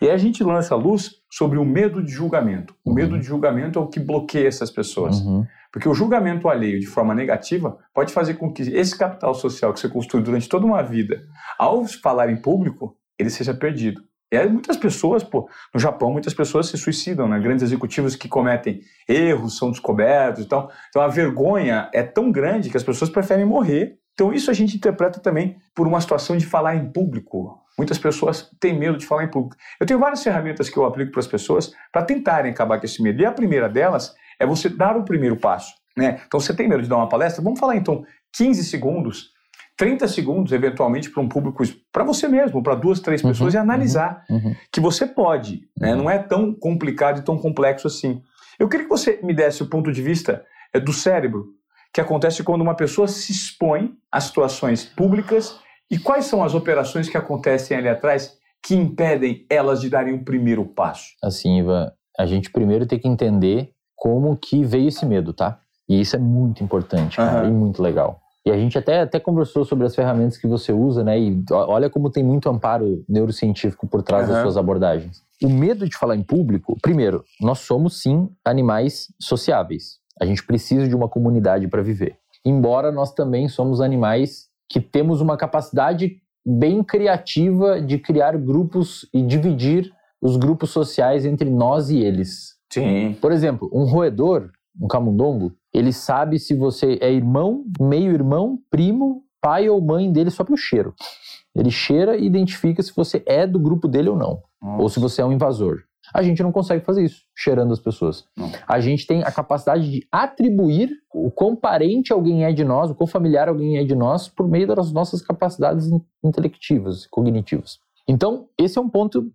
E aí a gente lança a luz sobre o medo de julgamento. O uhum. medo de julgamento é o que bloqueia essas pessoas. Uhum. Porque o julgamento alheio de forma negativa pode fazer com que esse capital social que você construiu durante toda uma vida, ao falar em público, ele seja perdido. Aí muitas pessoas, pô, no Japão, muitas pessoas se suicidam, né? Grandes executivos que cometem erros, são descobertos e tal. Então a vergonha é tão grande que as pessoas preferem morrer. Então isso a gente interpreta também por uma situação de falar em público. Muitas pessoas têm medo de falar em público. Eu tenho várias ferramentas que eu aplico para as pessoas para tentarem acabar com esse medo. E a primeira delas é você dar o primeiro passo. Né? Então, você tem medo de dar uma palestra? Vamos falar então 15 segundos, 30 segundos, eventualmente, para um público, para você mesmo, para duas, três uhum, pessoas, uhum, e analisar uhum, uhum. que você pode. Né? Uhum. Não é tão complicado e tão complexo assim. Eu queria que você me desse o ponto de vista é, do cérebro que acontece quando uma pessoa se expõe a situações públicas e quais são as operações que acontecem ali atrás que impedem elas de darem o um primeiro passo. Assim, Ivan, a gente primeiro tem que entender como que veio esse medo, tá? E isso é muito importante, cara, uhum. e muito legal. E a gente até, até conversou sobre as ferramentas que você usa, né? E olha como tem muito amparo neurocientífico por trás uhum. das suas abordagens. O medo de falar em público, primeiro, nós somos sim animais sociáveis. A gente precisa de uma comunidade para viver. Embora nós também somos animais que temos uma capacidade bem criativa de criar grupos e dividir os grupos sociais entre nós e eles. Sim. Por exemplo, um roedor, um camundongo, ele sabe se você é irmão, meio-irmão, primo, pai ou mãe dele só pelo cheiro. Ele cheira e identifica se você é do grupo dele ou não. Nossa. Ou se você é um invasor. A gente não consegue fazer isso, cheirando as pessoas. Não. A gente tem a capacidade de atribuir o quão parente alguém é de nós, o quão familiar alguém é de nós, por meio das nossas capacidades intelectivas, cognitivas. Então, esse é um ponto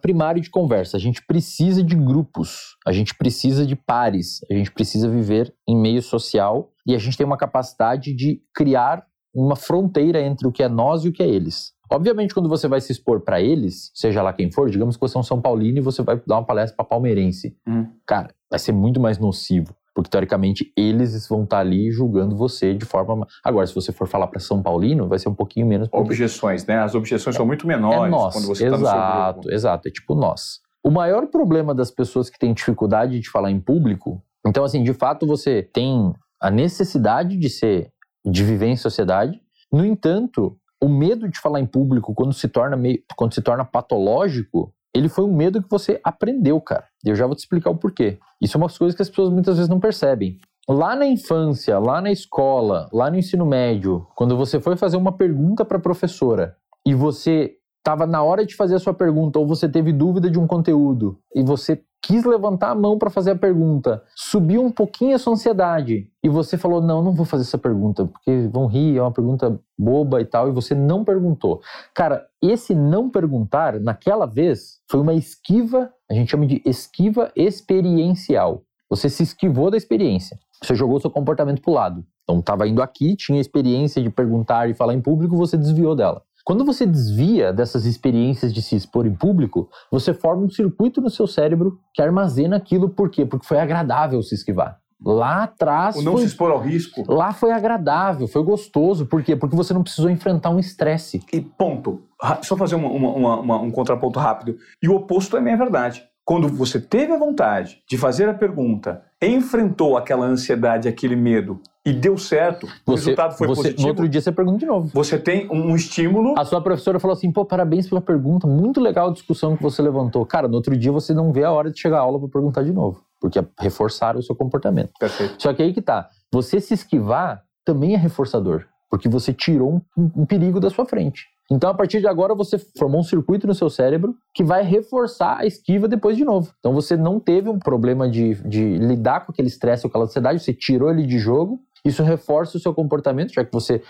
primário de conversa. A gente precisa de grupos, a gente precisa de pares, a gente precisa viver em meio social e a gente tem uma capacidade de criar uma fronteira entre o que é nós e o que é eles. Obviamente, quando você vai se expor para eles, seja lá quem for, digamos que você é um São Paulino e você vai dar uma palestra para palmeirense. Hum. Cara, vai ser muito mais nocivo. Porque, teoricamente, eles vão estar tá ali julgando você de forma. Agora, se você for falar para São Paulino, vai ser um pouquinho menos. Objeções, né? As objeções é, são muito menores é nós. quando você está no seu Exato, exato. É tipo nós. O maior problema das pessoas que têm dificuldade de falar em público. Então, assim, de fato, você tem a necessidade de ser. de viver em sociedade. No entanto, o medo de falar em público, quando se torna, meio, quando se torna patológico, ele foi um medo que você aprendeu, cara. Eu já vou te explicar o porquê. Isso é uma coisa que as pessoas muitas vezes não percebem. Lá na infância, lá na escola, lá no ensino médio, quando você foi fazer uma pergunta para a professora e você estava na hora de fazer a sua pergunta ou você teve dúvida de um conteúdo e você quis levantar a mão para fazer a pergunta, subiu um pouquinho a sua ansiedade e você falou: Não, não vou fazer essa pergunta, porque vão rir, é uma pergunta boba e tal, e você não perguntou. Cara, esse não perguntar, naquela vez, foi uma esquiva, a gente chama de esquiva experiencial. Você se esquivou da experiência, você jogou seu comportamento para o lado. Então, estava indo aqui, tinha experiência de perguntar e falar em público, você desviou dela. Quando você desvia dessas experiências de se expor em público, você forma um circuito no seu cérebro que armazena aquilo. Por quê? Porque foi agradável se esquivar. Lá atrás. O não foi... se expor ao risco. Lá foi agradável, foi gostoso. Por quê? Porque você não precisou enfrentar um estresse. E ponto. Só fazer uma, uma, uma, um contraponto rápido. E o oposto também é verdade. Quando você teve a vontade de fazer a pergunta, enfrentou aquela ansiedade, aquele medo e deu certo, o você, resultado foi você, positivo. No outro dia você pergunta de novo. Você tem um estímulo. A sua professora falou assim: pô, parabéns pela pergunta, muito legal a discussão que você levantou. Cara, no outro dia você não vê a hora de chegar à aula para perguntar de novo, porque é reforçar o seu comportamento. Perfeito. Só que aí que tá. Você se esquivar também é reforçador, porque você tirou um, um perigo da sua frente. Então, a partir de agora, você formou um circuito no seu cérebro que vai reforçar a esquiva depois de novo. Então, você não teve um problema de, de lidar com aquele estresse ou aquela ansiedade, você tirou ele de jogo isso reforça o seu comportamento, já que você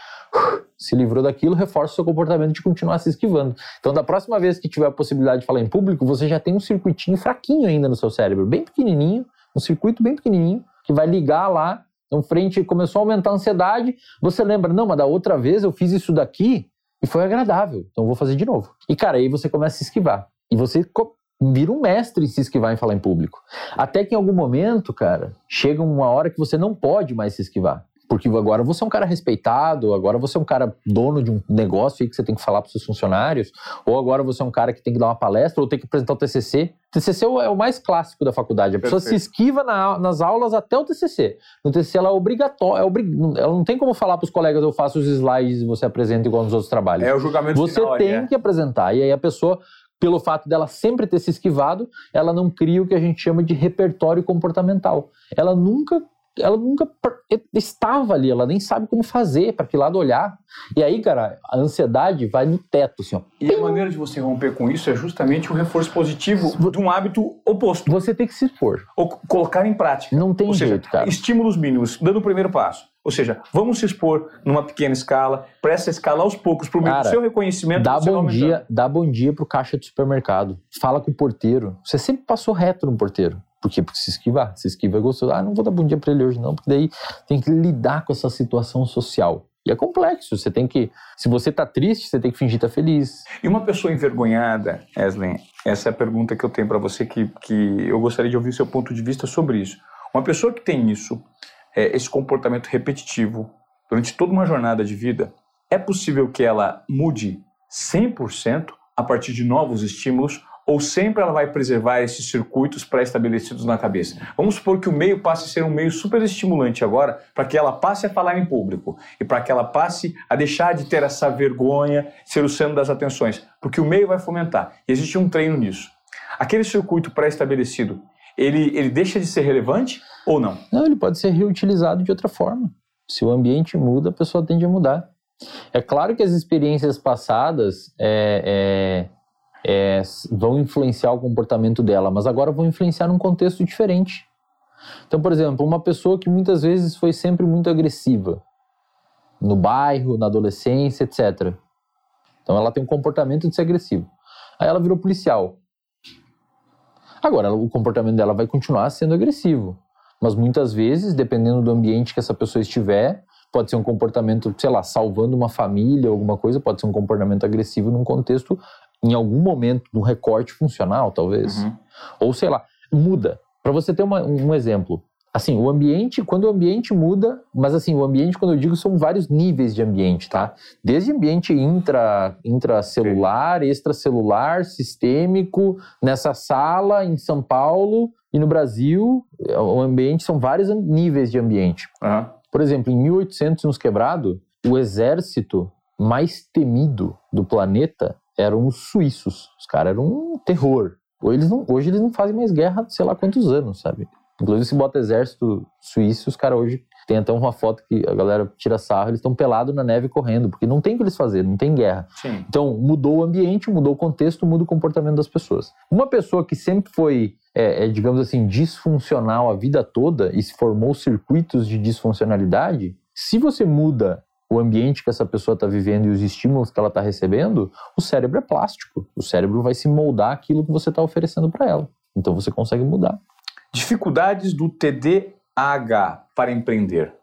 se livrou daquilo, reforça o seu comportamento de continuar se esquivando. Então, da próxima vez que tiver a possibilidade de falar em público, você já tem um circuitinho fraquinho ainda no seu cérebro, bem pequenininho, um circuito bem pequenininho, que vai ligar lá. Então, frente começou a aumentar a ansiedade, você lembra, não, mas da outra vez eu fiz isso daqui e foi agradável, então vou fazer de novo. E, cara, aí você começa a se esquivar. E você vira um mestre em se esquivar em falar em público. Até que em algum momento, cara, chega uma hora que você não pode mais se esquivar. Porque agora você é um cara respeitado, agora você é um cara dono de um negócio aí que você tem que falar para seus funcionários, ou agora você é um cara que tem que dar uma palestra, ou tem que apresentar o TCC. O TCC é, é o mais clássico da faculdade. A pessoa Perfeito. se esquiva na, nas aulas até o TCC. No TCC ela é obrigatória, é obrig... ela não tem como falar para os colegas eu faço os slides e você apresenta igual nos outros trabalhos. É o julgamento Você final, tem é. que apresentar. E aí a pessoa pelo fato dela sempre ter se esquivado, ela não cria o que a gente chama de repertório comportamental. Ela nunca ela nunca estava ali, ela nem sabe como fazer, para que lado olhar. E aí, cara, a ansiedade vai no teto, assim, ó. E a maneira de você romper com isso é justamente o reforço positivo de um hábito oposto. Você tem que se expor. Ou colocar em prática. Não tem Ou jeito, seja, cara. Estímulos mínimos, dando o primeiro passo. Ou seja, vamos se expor numa pequena escala, para essa escala aos poucos, por meio do seu reconhecimento. Dá bom dia, dá bom dia pro caixa de supermercado. Fala com o porteiro. Você sempre passou reto no porteiro. Por quê? Porque se esquivar. Se esquiva é gostoso. Ah, não vou dar bom dia para ele hoje, não, porque daí tem que lidar com essa situação social. E é complexo. Você tem que. Se você tá triste, você tem que fingir estar tá feliz. E uma pessoa envergonhada, Eslen, essa é a pergunta que eu tenho para você, que, que eu gostaria de ouvir o seu ponto de vista sobre isso. Uma pessoa que tem isso, é, esse comportamento repetitivo durante toda uma jornada de vida, é possível que ela mude 100% a partir de novos estímulos ou sempre ela vai preservar esses circuitos pré-estabelecidos na cabeça? Vamos supor que o meio passe a ser um meio super estimulante agora para que ela passe a falar em público e para que ela passe a deixar de ter essa vergonha, ser o centro das atenções, porque o meio vai fomentar. E existe um treino nisso. Aquele circuito pré-estabelecido, ele, ele deixa de ser relevante ou não? Não, ele pode ser reutilizado de outra forma. Se o ambiente muda, a pessoa tende a mudar. É claro que as experiências passadas é, é, é, vão influenciar o comportamento dela, mas agora vão influenciar num contexto diferente. Então, por exemplo, uma pessoa que muitas vezes foi sempre muito agressiva, no bairro, na adolescência, etc. Então, ela tem um comportamento de ser agressivo. Aí ela virou policial. Agora, o comportamento dela vai continuar sendo agressivo. Mas muitas vezes, dependendo do ambiente que essa pessoa estiver, pode ser um comportamento, sei lá, salvando uma família, alguma coisa, pode ser um comportamento agressivo num contexto, em algum momento, num recorte funcional, talvez. Uhum. Ou sei lá, muda. Para você ter uma, um exemplo, assim, o ambiente, quando o ambiente muda, mas assim, o ambiente, quando eu digo, são vários níveis de ambiente, tá? Desde ambiente intra, intracelular, extracelular, sistêmico, nessa sala em São Paulo e no Brasil, o ambiente são vários níveis de ambiente. Uhum. Por exemplo, em 1800 nos quebrado, o exército mais temido do planeta eram os suíços. Os caras eram um terror. Hoje eles, não, hoje eles não fazem mais guerra, sei lá quantos anos, sabe? Inclusive, se bota exército suíço, os caras hoje tem até uma foto que a galera tira sarro, eles estão pelados na neve correndo, porque não tem o que eles fazer, não tem guerra. Sim. Então, mudou o ambiente, mudou o contexto, muda o comportamento das pessoas. Uma pessoa que sempre foi, é, é, digamos assim, disfuncional a vida toda e se formou circuitos de disfuncionalidade, se você muda o ambiente que essa pessoa está vivendo e os estímulos que ela está recebendo, o cérebro é plástico. O cérebro vai se moldar aquilo que você está oferecendo para ela. Então você consegue mudar. Dificuldades do TDAH para empreender.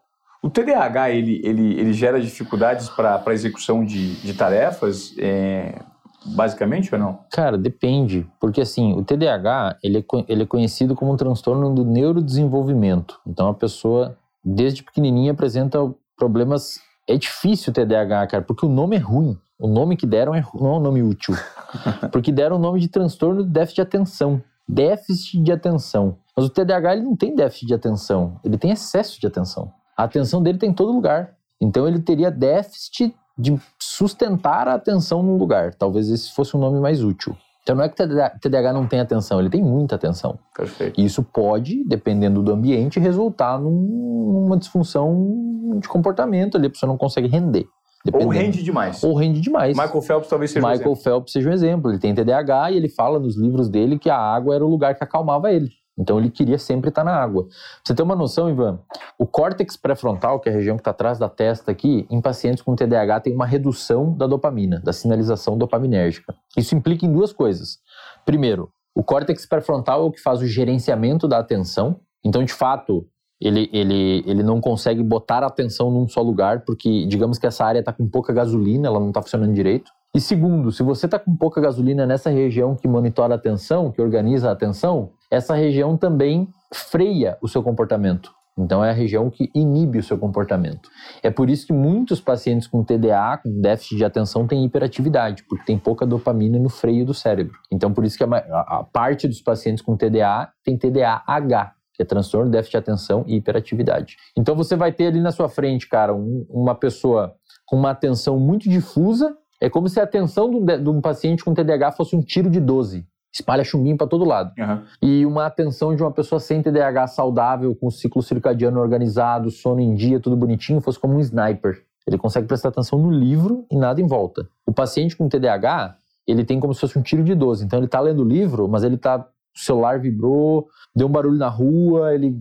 O TDAH ele, ele, ele gera dificuldades para a execução de, de tarefas, é, basicamente ou não? Cara, depende, porque assim o TDAH ele é, ele é conhecido como um transtorno do neurodesenvolvimento. Então a pessoa desde pequenininha apresenta problemas. É difícil o TDAH, cara, porque o nome é ruim. O nome que deram é, não é um nome útil, porque deram o nome de transtorno de déficit de atenção. Déficit de atenção. Mas o TDAH ele não tem déficit de atenção, ele tem excesso de atenção. A atenção dele tem em todo lugar. Então ele teria déficit de sustentar a atenção num lugar. Talvez esse fosse um nome mais útil. Então não é que o TDAH não tem atenção, ele tem muita atenção. Perfeito. E isso pode, dependendo do ambiente, resultar numa disfunção de comportamento ali, a pessoa não consegue render. Ou rende demais. Ou rende demais. Michael Phelps talvez seja Michael um exemplo. Phelps seja um exemplo. Ele tem TDAH e ele fala nos livros dele que a água era o lugar que acalmava ele. Então ele queria sempre estar na água. Pra você ter uma noção, Ivan, o córtex pré-frontal, que é a região que está atrás da testa aqui, em pacientes com TDAH tem uma redução da dopamina, da sinalização dopaminérgica. Isso implica em duas coisas. Primeiro, o córtex pré-frontal é o que faz o gerenciamento da atenção. Então, de fato, ele, ele, ele não consegue botar a atenção num só lugar, porque digamos que essa área está com pouca gasolina, ela não está funcionando direito. E segundo, se você está com pouca gasolina nessa região que monitora a atenção, que organiza a atenção, essa região também freia o seu comportamento. Então é a região que inibe o seu comportamento. É por isso que muitos pacientes com TDA, com déficit de atenção, têm hiperatividade, porque tem pouca dopamina no freio do cérebro. Então por isso que a, a parte dos pacientes com TDA tem TDAH, que é transtorno, déficit de atenção e hiperatividade. Então você vai ter ali na sua frente, cara, um, uma pessoa com uma atenção muito difusa. É como se a atenção de um, paciente com TDAH fosse um tiro de 12 espalha chumbinho para todo lado. Uhum. E uma atenção de uma pessoa sem TDAH saudável, com ciclo circadiano organizado, sono em dia, tudo bonitinho, fosse como um sniper. Ele consegue prestar atenção no livro e nada em volta. O paciente com TDAH, ele tem como se fosse um tiro de 12. Então ele está lendo o livro, mas ele tá o celular vibrou, deu um barulho na rua, ele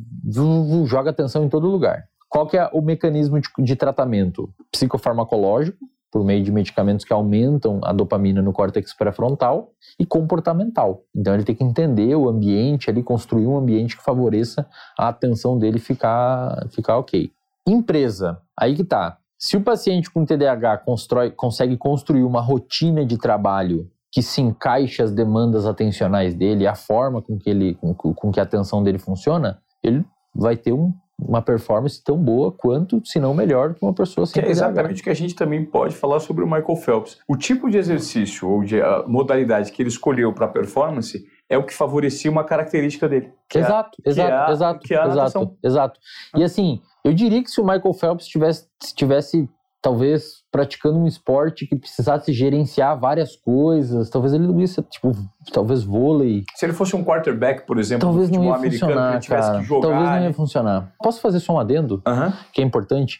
joga atenção em todo lugar. Qual que é o mecanismo de, de tratamento? Psicofarmacológico, por meio de medicamentos que aumentam a dopamina no córtex pré-frontal e comportamental. Então ele tem que entender o ambiente, ali construir um ambiente que favoreça a atenção dele ficar, ficar ok. Empresa, aí que tá. Se o paciente com TDAH constrói, consegue construir uma rotina de trabalho que se encaixe às demandas atencionais dele, a forma com que, ele, com, com que a atenção dele funciona, ele vai ter um uma performance tão boa quanto, se não melhor, que uma pessoa sem Que é exatamente o que a gente também pode falar sobre o Michael Phelps. O tipo de exercício ou de modalidade que ele escolheu para performance é o que favorecia uma característica dele. exato, é, exato, é a, exato, é exato, exato. E assim, eu diria que se o Michael Phelps tivesse, tivesse talvez praticando um esporte que precisasse gerenciar várias coisas, talvez ele não ia ser, tipo, talvez vôlei. Se ele fosse um quarterback, por exemplo, talvez não ia americano, funcionar, que ele tivesse cara. que jogar. Talvez não ia funcionar. Posso fazer só um adendo? Uhum. Que é importante?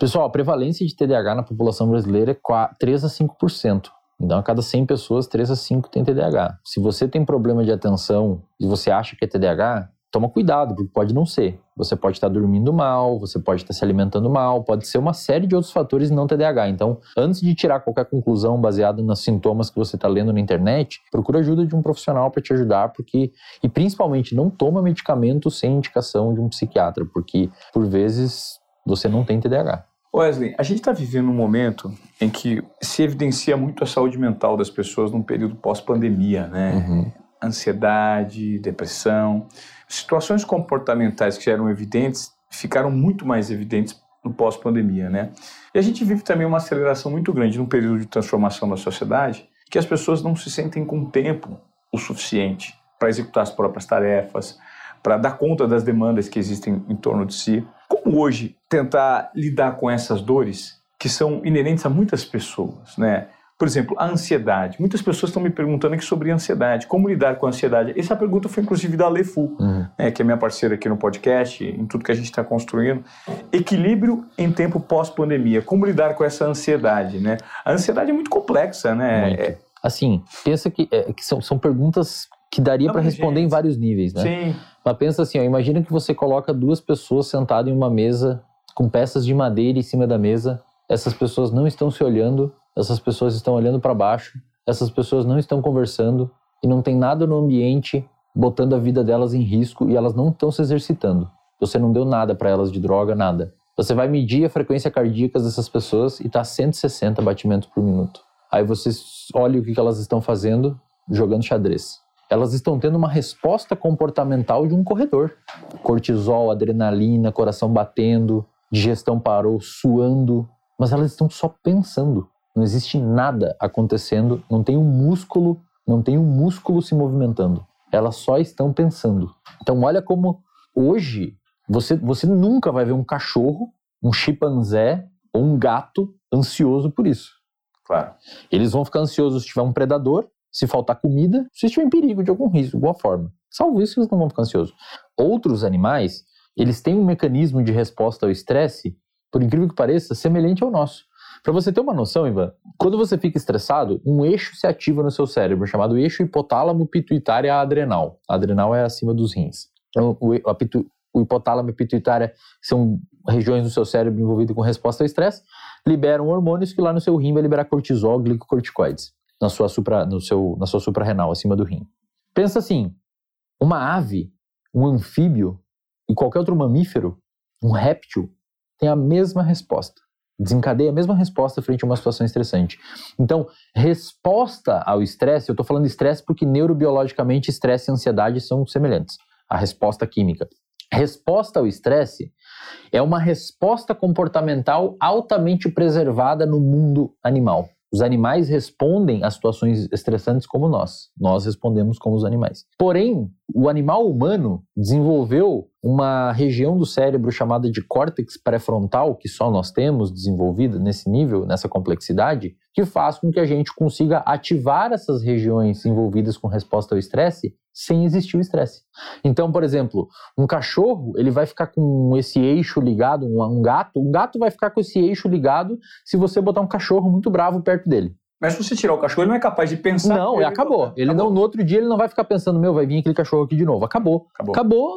Pessoal, a prevalência de TDAH na população brasileira é 3 a 5%. Então, a cada 100 pessoas, 3 a 5 tem TDAH. Se você tem problema de atenção e você acha que é TDAH, toma cuidado, porque pode não ser. Você pode estar dormindo mal, você pode estar se alimentando mal, pode ser uma série de outros fatores não TDAH. Então, antes de tirar qualquer conclusão baseada nos sintomas que você está lendo na internet, procura ajuda de um profissional para te ajudar, porque e principalmente não toma medicamento sem indicação de um psiquiatra, porque por vezes você não tem TDAH. Wesley, a gente está vivendo um momento em que se evidencia muito a saúde mental das pessoas num período pós-pandemia, né? Uhum. Ansiedade, depressão. Situações comportamentais que eram evidentes ficaram muito mais evidentes no pós-pandemia, né? E a gente vive também uma aceleração muito grande num período de transformação da sociedade, que as pessoas não se sentem com tempo o suficiente para executar as próprias tarefas, para dar conta das demandas que existem em torno de si. Como hoje tentar lidar com essas dores que são inerentes a muitas pessoas, né? Por exemplo, a ansiedade. Muitas pessoas estão me perguntando aqui sobre ansiedade. Como lidar com a ansiedade? Essa pergunta foi inclusive da Lefu, uhum. né, que é minha parceira aqui no podcast, em tudo que a gente está construindo. Equilíbrio em tempo pós-pandemia. Como lidar com essa ansiedade? Né? A ansiedade é muito complexa, né? É, assim, pensa que, é, que são, são perguntas que daria para responder em vários níveis, né? Sim. Mas pensa assim, ó, imagina que você coloca duas pessoas sentadas em uma mesa com peças de madeira em cima da mesa. Essas pessoas não estão se olhando, essas pessoas estão olhando para baixo, essas pessoas não estão conversando e não tem nada no ambiente botando a vida delas em risco e elas não estão se exercitando. Você não deu nada para elas de droga, nada. Você vai medir a frequência cardíaca dessas pessoas e tá 160 batimentos por minuto. Aí você olha o que elas estão fazendo, jogando xadrez elas estão tendo uma resposta comportamental de um corredor. Cortisol, adrenalina, coração batendo, digestão parou, suando, mas elas estão só pensando. Não existe nada acontecendo, não tem um músculo, não tem um músculo se movimentando. Elas só estão pensando. Então olha como hoje você, você nunca vai ver um cachorro, um chimpanzé ou um gato ansioso por isso. Claro. Eles vão ficar ansiosos se tiver um predador, se faltar comida, se estiver em perigo de algum risco, de alguma forma. Salvo isso, eles não vão ficar ansiosos. Outros animais, eles têm um mecanismo de resposta ao estresse, por incrível que pareça, semelhante ao nosso. Para você ter uma noção, Ivan, quando você fica estressado, um eixo se ativa no seu cérebro, chamado eixo hipotálamo pituitária adrenal. A adrenal é acima dos rins. Então, o, pitu, o hipotálamo e pituitária são regiões do seu cérebro envolvidas com resposta ao estresse, liberam hormônios que lá no seu rim vai liberar cortisol, glicocorticoides na sua supra, no seu, na sua suprarrenal, acima do rim. Pensa assim, uma ave, um anfíbio e qualquer outro mamífero, um réptil, tem a mesma resposta. Desencadeia a mesma resposta frente a uma situação estressante. Então, resposta ao estresse, eu estou falando estresse porque neurobiologicamente estresse e ansiedade são semelhantes. A resposta química. Resposta ao estresse é uma resposta comportamental altamente preservada no mundo animal. Os animais respondem a situações estressantes como nós. Nós respondemos como os animais. Porém, o animal humano desenvolveu uma região do cérebro chamada de córtex pré-frontal, que só nós temos desenvolvida nesse nível, nessa complexidade, que faz com que a gente consiga ativar essas regiões envolvidas com resposta ao estresse sem existir o estresse. Então, por exemplo, um cachorro, ele vai ficar com esse eixo ligado, um, gato, um gato vai ficar com esse eixo ligado se você botar um cachorro muito bravo perto dele. Mas se você tirar o cachorro, ele não é capaz de pensar. Não, ele acabou. Ele acabou. não, no outro dia ele não vai ficar pensando, meu, vai vir aquele cachorro aqui de novo. Acabou. Acabou.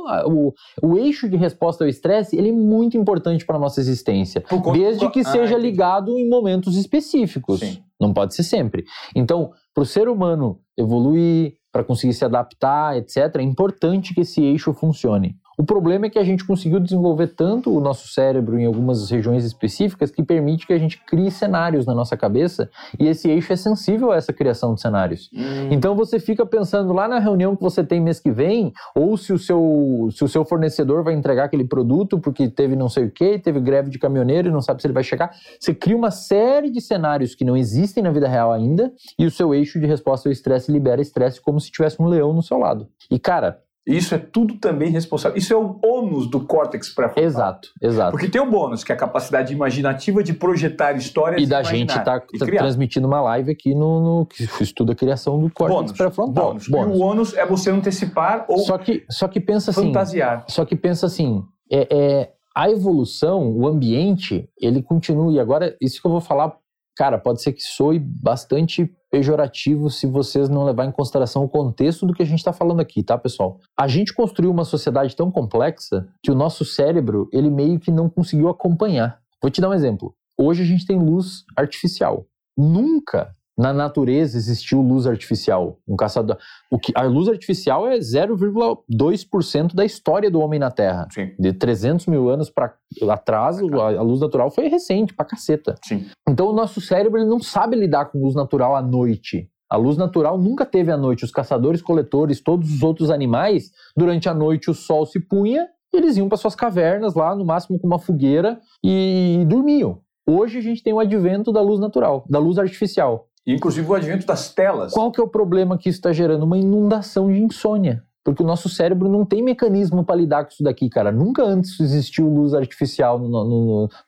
acabou. O, o eixo de resposta ao estresse, ele é muito importante para nossa existência. Desde que ah, seja ligado em momentos específicos. Sim. Não pode ser sempre. Então, para o ser humano evoluir, para conseguir se adaptar, etc., é importante que esse eixo funcione. O problema é que a gente conseguiu desenvolver tanto o nosso cérebro em algumas regiões específicas que permite que a gente crie cenários na nossa cabeça e esse eixo é sensível a essa criação de cenários. Hum. Então você fica pensando lá na reunião que você tem mês que vem, ou se o seu, se o seu fornecedor vai entregar aquele produto porque teve não sei o que, teve greve de caminhoneiro e não sabe se ele vai chegar. Você cria uma série de cenários que não existem na vida real ainda e o seu eixo de resposta ao estresse libera estresse como se tivesse um leão no seu lado. E cara, isso é tudo também responsável. Isso é o ônus do córtex pré-frontal. Exato, exato. Porque tem o bônus, que é a capacidade imaginativa de projetar histórias e da gente estar tá transmitindo uma live aqui no, no, que estuda a criação do córtex pré-frontal. Bônus. bônus. E o ônus é você antecipar ou só que só que pensa assim, fantasiar. Só que pensa assim, é, é a evolução, o ambiente, ele continua. E agora isso que eu vou falar, cara, pode ser que soe bastante pejorativo se vocês não levar em consideração o contexto do que a gente está falando aqui, tá, pessoal? A gente construiu uma sociedade tão complexa que o nosso cérebro, ele meio que não conseguiu acompanhar. Vou te dar um exemplo. Hoje a gente tem luz artificial. Nunca na natureza existiu luz artificial. Um caçador. O que, a luz artificial é 0,2% da história do homem na Terra. Sim. De 300 mil anos para atrás, a, a, luz natural foi recente, pra caceta. Sim. Então o nosso cérebro ele não sabe lidar com luz natural à noite. A luz natural nunca teve à noite. Os caçadores, coletores, todos os outros animais, durante a noite o sol se punha, eles iam para suas cavernas lá, no máximo com uma fogueira, e dormiam. Hoje a gente tem o advento da luz natural, da luz artificial inclusive o advento das telas. Qual que é o problema que está gerando? Uma inundação de insônia. Porque o nosso cérebro não tem mecanismo para lidar com isso daqui, cara. Nunca antes existiu luz artificial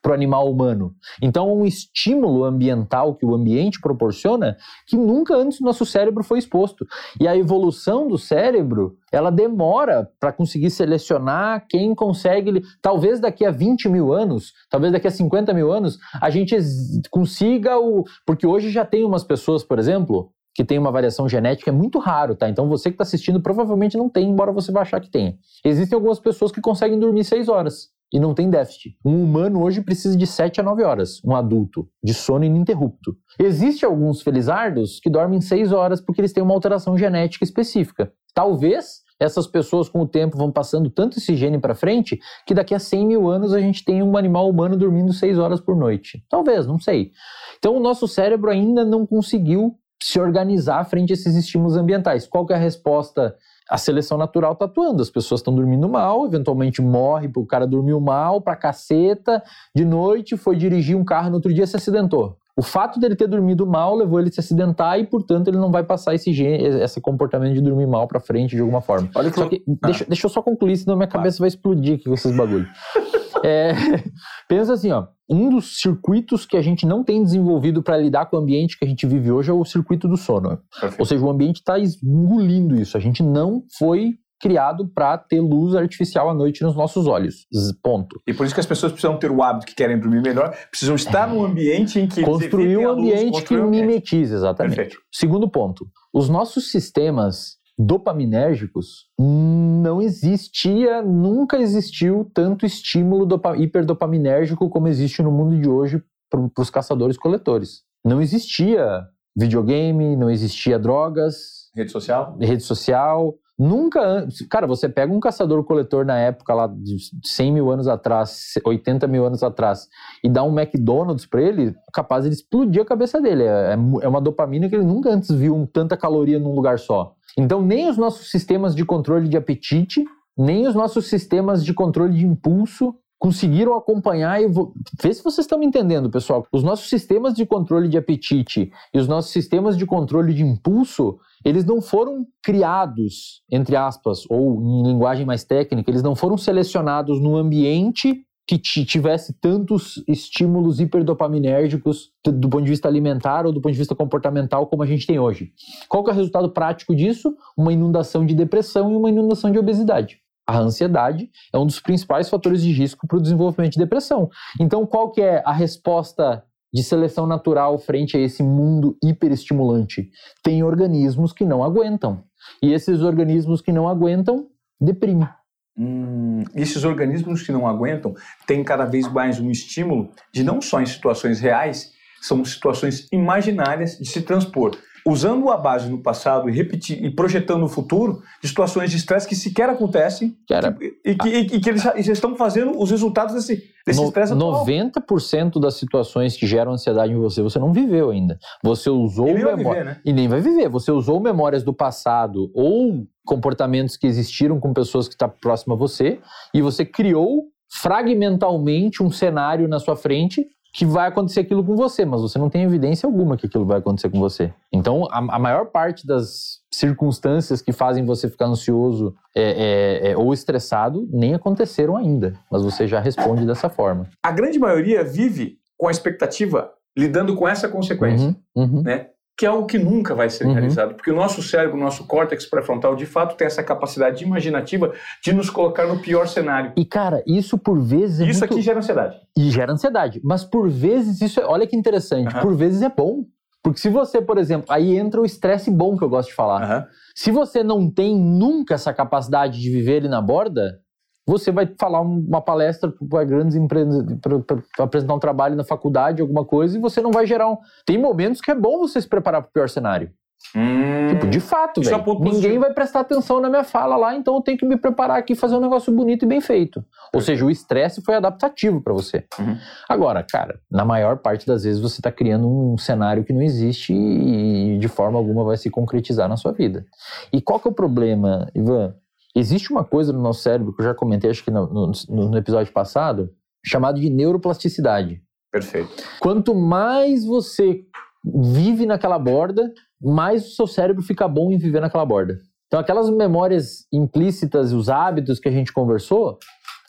para o animal humano. Então, é um estímulo ambiental que o ambiente proporciona que nunca antes o nosso cérebro foi exposto. E a evolução do cérebro, ela demora para conseguir selecionar quem consegue. Talvez daqui a 20 mil anos, talvez daqui a 50 mil anos, a gente consiga o. Porque hoje já tem umas pessoas, por exemplo, que tem uma variação genética é muito raro, tá? Então você que está assistindo provavelmente não tem, embora você vá achar que tenha. Existem algumas pessoas que conseguem dormir 6 horas e não tem déficit. Um humano hoje precisa de 7 a 9 horas, um adulto, de sono ininterrupto. Existem alguns felizardos que dormem 6 horas porque eles têm uma alteração genética específica. Talvez essas pessoas com o tempo vão passando tanto esse gene para frente que daqui a 100 mil anos a gente tem um animal humano dormindo 6 horas por noite. Talvez, não sei. Então o nosso cérebro ainda não conseguiu se organizar frente a esses estímulos ambientais. Qual que é a resposta? A seleção natural está atuando, as pessoas estão dormindo mal, eventualmente morre porque o cara dormiu mal pra caceta, de noite foi dirigir um carro no outro dia se acidentou. O fato dele ter dormido mal levou ele a se acidentar e, portanto, ele não vai passar esse, esse comportamento de dormir mal para frente de alguma forma. Olha que... que ah. deixa, deixa, eu só concluir, senão minha cabeça vai explodir aqui com esses bagulhos. é, pensa assim, ó um dos circuitos que a gente não tem desenvolvido para lidar com o ambiente que a gente vive hoje é o circuito do sono. Perfeito. Ou seja, o ambiente está engolindo isso. A gente não foi criado para ter luz artificial à noite nos nossos olhos. Ponto. E por isso que as pessoas precisam ter o hábito que querem dormir melhor, precisam estar é. num ambiente em que construir um ambiente luz, que mimetize, exatamente. Perfeito. Segundo ponto, os nossos sistemas dopaminérgicos, não existia, nunca existiu tanto estímulo hiperdopaminérgico como existe no mundo de hoje para os caçadores-coletores. Não existia videogame, não existia drogas. Rede social? Rede social. Nunca. Cara, você pega um caçador-coletor na época lá de 100 mil anos atrás, 80 mil anos atrás, e dá um McDonald's para ele, capaz de explodir a cabeça dele. É, é, é uma dopamina que ele nunca antes viu tanta caloria num lugar só. Então, nem os nossos sistemas de controle de apetite, nem os nossos sistemas de controle de impulso conseguiram acompanhar e vê se vocês estão me entendendo, pessoal. Os nossos sistemas de controle de apetite e os nossos sistemas de controle de impulso, eles não foram criados, entre aspas, ou em linguagem mais técnica, eles não foram selecionados no ambiente que tivesse tantos estímulos hiperdopaminérgicos do ponto de vista alimentar ou do ponto de vista comportamental como a gente tem hoje. Qual que é o resultado prático disso? Uma inundação de depressão e uma inundação de obesidade. A ansiedade é um dos principais fatores de risco para o desenvolvimento de depressão. Então, qual que é a resposta de seleção natural frente a esse mundo hiperestimulante? Tem organismos que não aguentam. E esses organismos que não aguentam deprimem. Hum, esses organismos que não aguentam têm cada vez mais um estímulo de não só em situações reais, são situações imaginárias de se transpor. Usando a base no passado e, repetir, e projetando o futuro de situações de estresse que sequer acontecem Cara, e, que, e, que eles já, estão fazendo os resultados desse, desse no, estresse atual. 90% das situações que geram ansiedade em você, você não viveu ainda. Você usou e nem memória, vai viver, né? E nem vai viver. Você usou memórias do passado ou comportamentos que existiram com pessoas que estão tá próximas a você e você criou fragmentalmente um cenário na sua frente que vai acontecer aquilo com você, mas você não tem evidência alguma que aquilo vai acontecer com você. Então, a, a maior parte das circunstâncias que fazem você ficar ansioso é, é, é, ou estressado nem aconteceram ainda, mas você já responde dessa forma. A grande maioria vive com a expectativa lidando com essa consequência, uhum, uhum. né? Que é algo que nunca vai ser uhum. realizado, porque o nosso cérebro, o nosso córtex pré-frontal, de fato tem essa capacidade imaginativa de nos colocar no pior cenário. E cara, isso por vezes é Isso muito... aqui gera ansiedade. E gera ansiedade, mas por vezes isso, é... olha que interessante, uhum. por vezes é bom. Porque se você, por exemplo, aí entra o estresse bom que eu gosto de falar. Uhum. Se você não tem nunca essa capacidade de viver ali na borda, você vai falar uma palestra para grandes empresas, para apresentar um trabalho na faculdade, alguma coisa, e você não vai gerar um. Tem momentos que é bom você se preparar para o pior cenário. Hum, tipo, de fato, velho. É ninguém vai prestar atenção na minha fala lá, então eu tenho que me preparar aqui e fazer um negócio bonito e bem feito. Ou seja, o estresse foi adaptativo para você. Uhum. Agora, cara, na maior parte das vezes você está criando um cenário que não existe e de forma alguma vai se concretizar na sua vida. E qual que é o problema, Ivan? Existe uma coisa no nosso cérebro, que eu já comentei, acho que no, no, no episódio passado, chamado de neuroplasticidade. Perfeito. Quanto mais você vive naquela borda, mais o seu cérebro fica bom em viver naquela borda. Então, aquelas memórias implícitas e os hábitos que a gente conversou,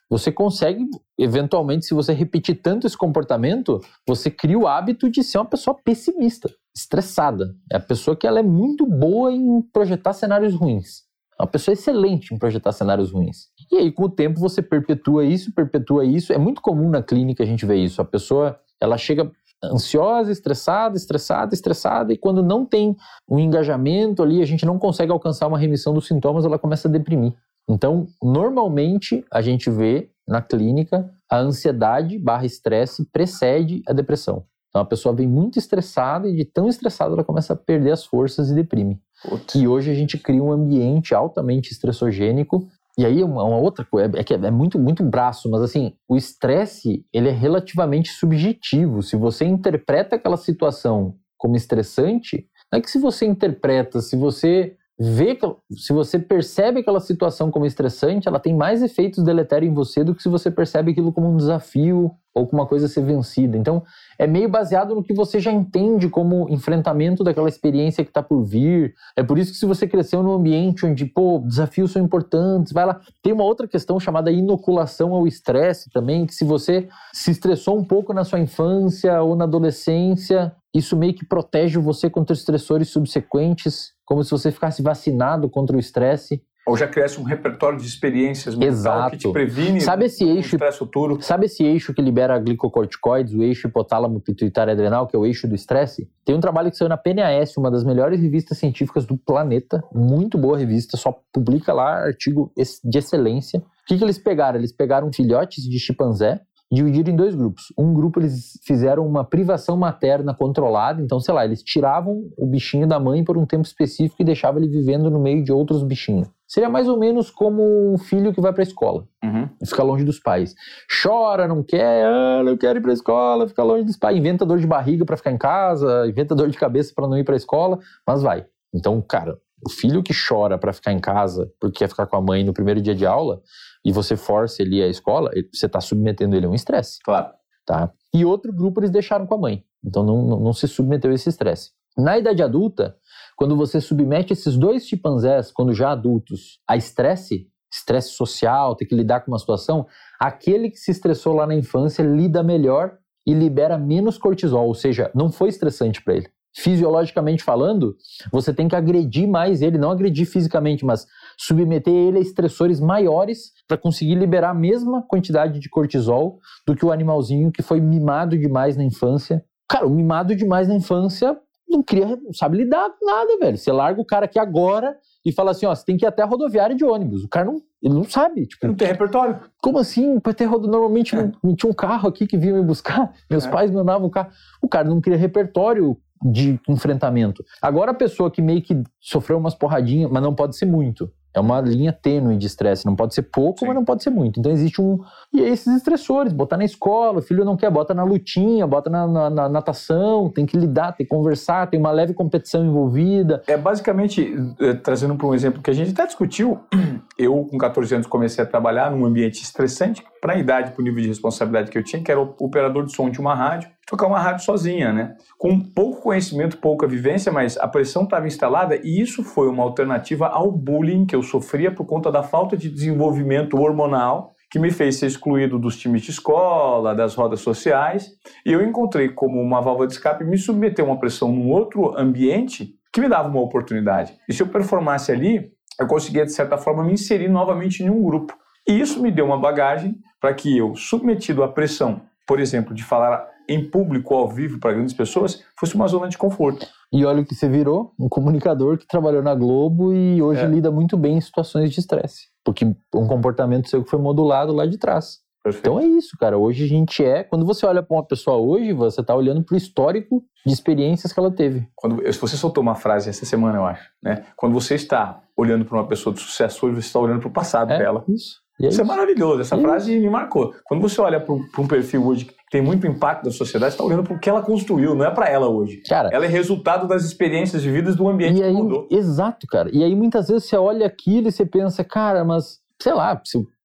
você consegue, eventualmente, se você repetir tanto esse comportamento, você cria o hábito de ser uma pessoa pessimista, estressada. É a pessoa que ela é muito boa em projetar cenários ruins. É uma pessoa excelente em projetar cenários ruins. E aí, com o tempo, você perpetua isso, perpetua isso. É muito comum na clínica a gente ver isso. A pessoa, ela chega ansiosa, estressada, estressada, estressada, e quando não tem um engajamento ali, a gente não consegue alcançar uma remissão dos sintomas, ela começa a deprimir. Então, normalmente, a gente vê na clínica a ansiedade barra estresse precede a depressão. Então, a pessoa vem muito estressada e de tão estressada ela começa a perder as forças e deprime. Putz. E hoje a gente cria um ambiente altamente estressogênico. E aí uma, uma outra coisa, é que é muito, muito braço, mas assim, o estresse, ele é relativamente subjetivo. Se você interpreta aquela situação como estressante, não é que se você interpreta, se você vê, se você percebe aquela situação como estressante, ela tem mais efeitos deletérios em você do que se você percebe aquilo como um desafio ou como uma coisa a ser vencida. Então, é meio baseado no que você já entende como enfrentamento daquela experiência que está por vir. É por isso que se você cresceu num ambiente onde, pô, desafios são importantes, vai lá. Tem uma outra questão chamada inoculação ao estresse também, que se você se estressou um pouco na sua infância ou na adolescência, isso meio que protege você contra estressores subsequentes, como se você ficasse vacinado contra o estresse. Ou já criasse um repertório de experiências mental que te previne sabe esse eixo, estresse futuro. Sabe esse eixo que libera glicocorticoides, o eixo hipotálamo pituitário adrenal, que é o eixo do estresse? Tem um trabalho que saiu na PNAS, uma das melhores revistas científicas do planeta, muito boa revista, só publica lá artigo de excelência. O que, que eles pegaram? Eles pegaram filhotes de chimpanzé, dividiram em dois grupos. Um grupo eles fizeram uma privação materna controlada, então, sei lá, eles tiravam o bichinho da mãe por um tempo específico e deixavam ele vivendo no meio de outros bichinhos. Seria mais ou menos como um filho que vai para a escola uhum. fica longe dos pais. Chora, não quer, ah, não quero ir para a escola, fica longe dos pais, inventa dor de barriga para ficar em casa, inventa dor de cabeça para não ir para a escola, mas vai. Então, cara, o filho que chora para ficar em casa porque quer ficar com a mãe no primeiro dia de aula e você força ele à escola, você está submetendo ele a um estresse. Claro. Tá? E outro grupo eles deixaram com a mãe. Então não, não, não se submeteu a esse estresse. Na idade adulta, quando você submete esses dois chimpanzés, quando já adultos, a estresse, estresse social, ter que lidar com uma situação, aquele que se estressou lá na infância lida melhor e libera menos cortisol, ou seja, não foi estressante para ele. Fisiologicamente falando, você tem que agredir mais ele, não agredir fisicamente, mas submeter ele a estressores maiores para conseguir liberar a mesma quantidade de cortisol do que o animalzinho que foi mimado demais na infância. Cara, o mimado demais na infância não cria, não sabe lidar com nada, velho. Você larga o cara aqui agora e fala assim, ó, você tem que ir até a rodoviária de ônibus. O cara não, ele não sabe. Tipo, não tem repertório. Como assim? Pra ter rodo... Normalmente é. não, tinha um carro aqui que vinha me buscar. Meus é. pais mandavam um carro. O cara não cria repertório de enfrentamento. Agora a pessoa que meio que sofreu umas porradinhas, mas não pode ser muito. É uma linha tênue de estresse. Não pode ser pouco, Sim. mas não pode ser muito. Então existe um. E aí esses estressores, botar na escola, o filho não quer, bota na lutinha, bota na, na, na, natação, tem que lidar, tem que conversar, tem uma leve competição envolvida. É basicamente, eh, trazendo para um exemplo que a gente até discutiu, eu com 14 anos comecei a trabalhar num ambiente estressante, para a idade, para o nível de responsabilidade que eu tinha, que era o operador de som de uma rádio tocar uma rádio sozinha, né? Com pouco conhecimento, pouca vivência, mas a pressão estava instalada e isso foi uma alternativa ao bullying que eu sofria por conta da falta de desenvolvimento hormonal que me fez ser excluído dos times de escola, das rodas sociais, e eu encontrei como uma válvula de escape me submeter a uma pressão num outro ambiente que me dava uma oportunidade. E se eu performasse ali, eu conseguia, de certa forma, me inserir novamente em um grupo. E isso me deu uma bagagem para que eu, submetido à pressão, por exemplo, de falar em público, ao vivo, para grandes pessoas, fosse uma zona de conforto. E olha o que você virou, um comunicador que trabalhou na Globo e hoje é. lida muito bem em situações de estresse. Porque um comportamento seu que foi modulado lá de trás. Perfeito. Então é isso, cara. Hoje a gente é. Quando você olha para uma pessoa hoje, você está olhando para o histórico de experiências que ela teve. Quando você soltou uma frase essa semana, eu acho, né? Quando você está olhando para uma pessoa de sucesso hoje, você está olhando para o passado é, dela. Isso. É isso, é maravilhoso. Essa frase me marcou. Quando você olha para um perfil hoje que tem muito impacto da sociedade, você está olhando para o que ela construiu, não é para ela hoje. Cara, ela é resultado das experiências vividas do ambiente e aí, que mudou. Exato, cara. E aí muitas vezes você olha aquilo e você pensa, cara, mas sei lá,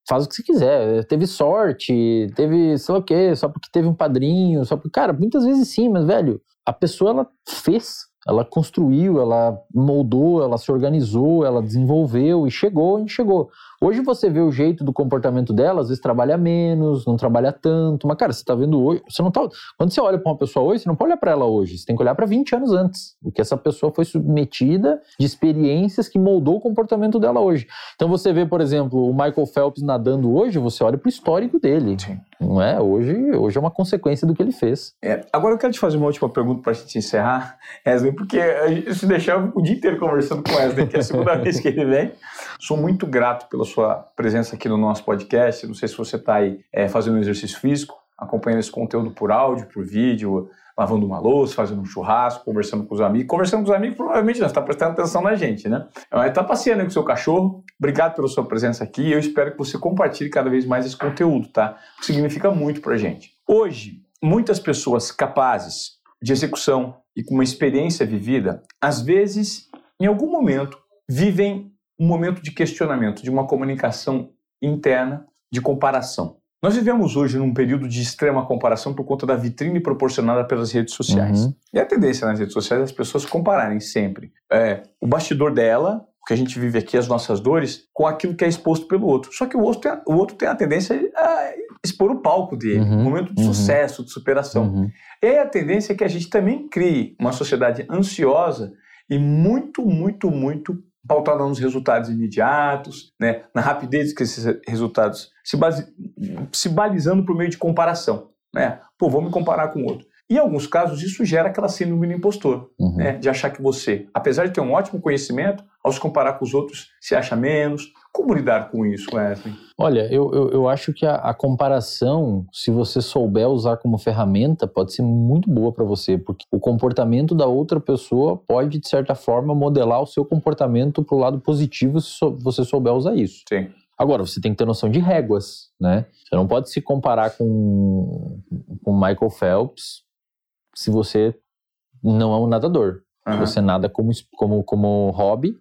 faz o que você quiser. Teve sorte, teve sei lá o quê, só porque teve um padrinho, só porque. Cara, muitas vezes sim, mas, velho, a pessoa ela fez ela construiu, ela moldou, ela se organizou, ela desenvolveu e chegou onde chegou. Hoje você vê o jeito do comportamento dela, às vezes trabalha menos, não trabalha tanto, mas cara, você tá vendo hoje, você não tá, quando você olha para uma pessoa hoje, você não pode olhar para ela hoje, você tem que olhar para 20 anos antes, o que essa pessoa foi submetida de experiências que moldou o comportamento dela hoje. Então você vê, por exemplo, o Michael Phelps nadando hoje, você olha para o histórico dele. Sim. Não é? Hoje, hoje é uma consequência do que ele fez. É, agora eu quero te fazer uma última pergunta para a gente encerrar, Wesley, porque se deixar o dia inteiro conversando com o Wesley, que é a segunda vez que ele vem. Sou muito grato pela sua presença aqui no nosso podcast. Não sei se você está aí é, fazendo um exercício físico, acompanhando esse conteúdo por áudio, por vídeo, lavando uma louça, fazendo um churrasco, conversando com os amigos. Conversando com os amigos, provavelmente não, você está prestando atenção na gente, né? Está passeando com o seu cachorro. Obrigado pela sua presença aqui. Eu espero que você compartilhe cada vez mais esse conteúdo, tá? Significa muito para gente. Hoje, muitas pessoas capazes de execução e com uma experiência vivida, às vezes, em algum momento, vivem um momento de questionamento, de uma comunicação interna, de comparação. Nós vivemos hoje num período de extrema comparação por conta da vitrine proporcionada pelas redes sociais. Uhum. E a tendência nas redes sociais é as pessoas compararem sempre é, o bastidor dela, o que a gente vive aqui, as nossas dores, com aquilo que é exposto pelo outro. Só que o outro tem a, o outro tem a tendência a expor o palco dele, uhum. um momento de uhum. sucesso, de superação. Uhum. E aí a tendência é que a gente também crie uma sociedade ansiosa e muito, muito, muito pautada nos resultados imediatos, né, na rapidez que esses resultados se, base, se balizando por meio de comparação. Né? Pô, vou me comparar com o outro. Em alguns casos, isso gera aquela síndrome do impostor, uhum. né? de achar que você, apesar de ter um ótimo conhecimento, ao se comparar com os outros, se acha menos. Como lidar com isso, Wesley? Olha, eu, eu, eu acho que a, a, comparação, se você souber usar como ferramenta, pode ser muito boa para você, porque o comportamento da outra pessoa pode, de certa forma, modelar o seu comportamento para o lado positivo se você souber usar isso. Sim. Agora, você tem que ter noção de réguas, né? Você não pode se comparar com, com Michael Phelps se você não é um nadador. Uhum. Você nada como, como, como hobby,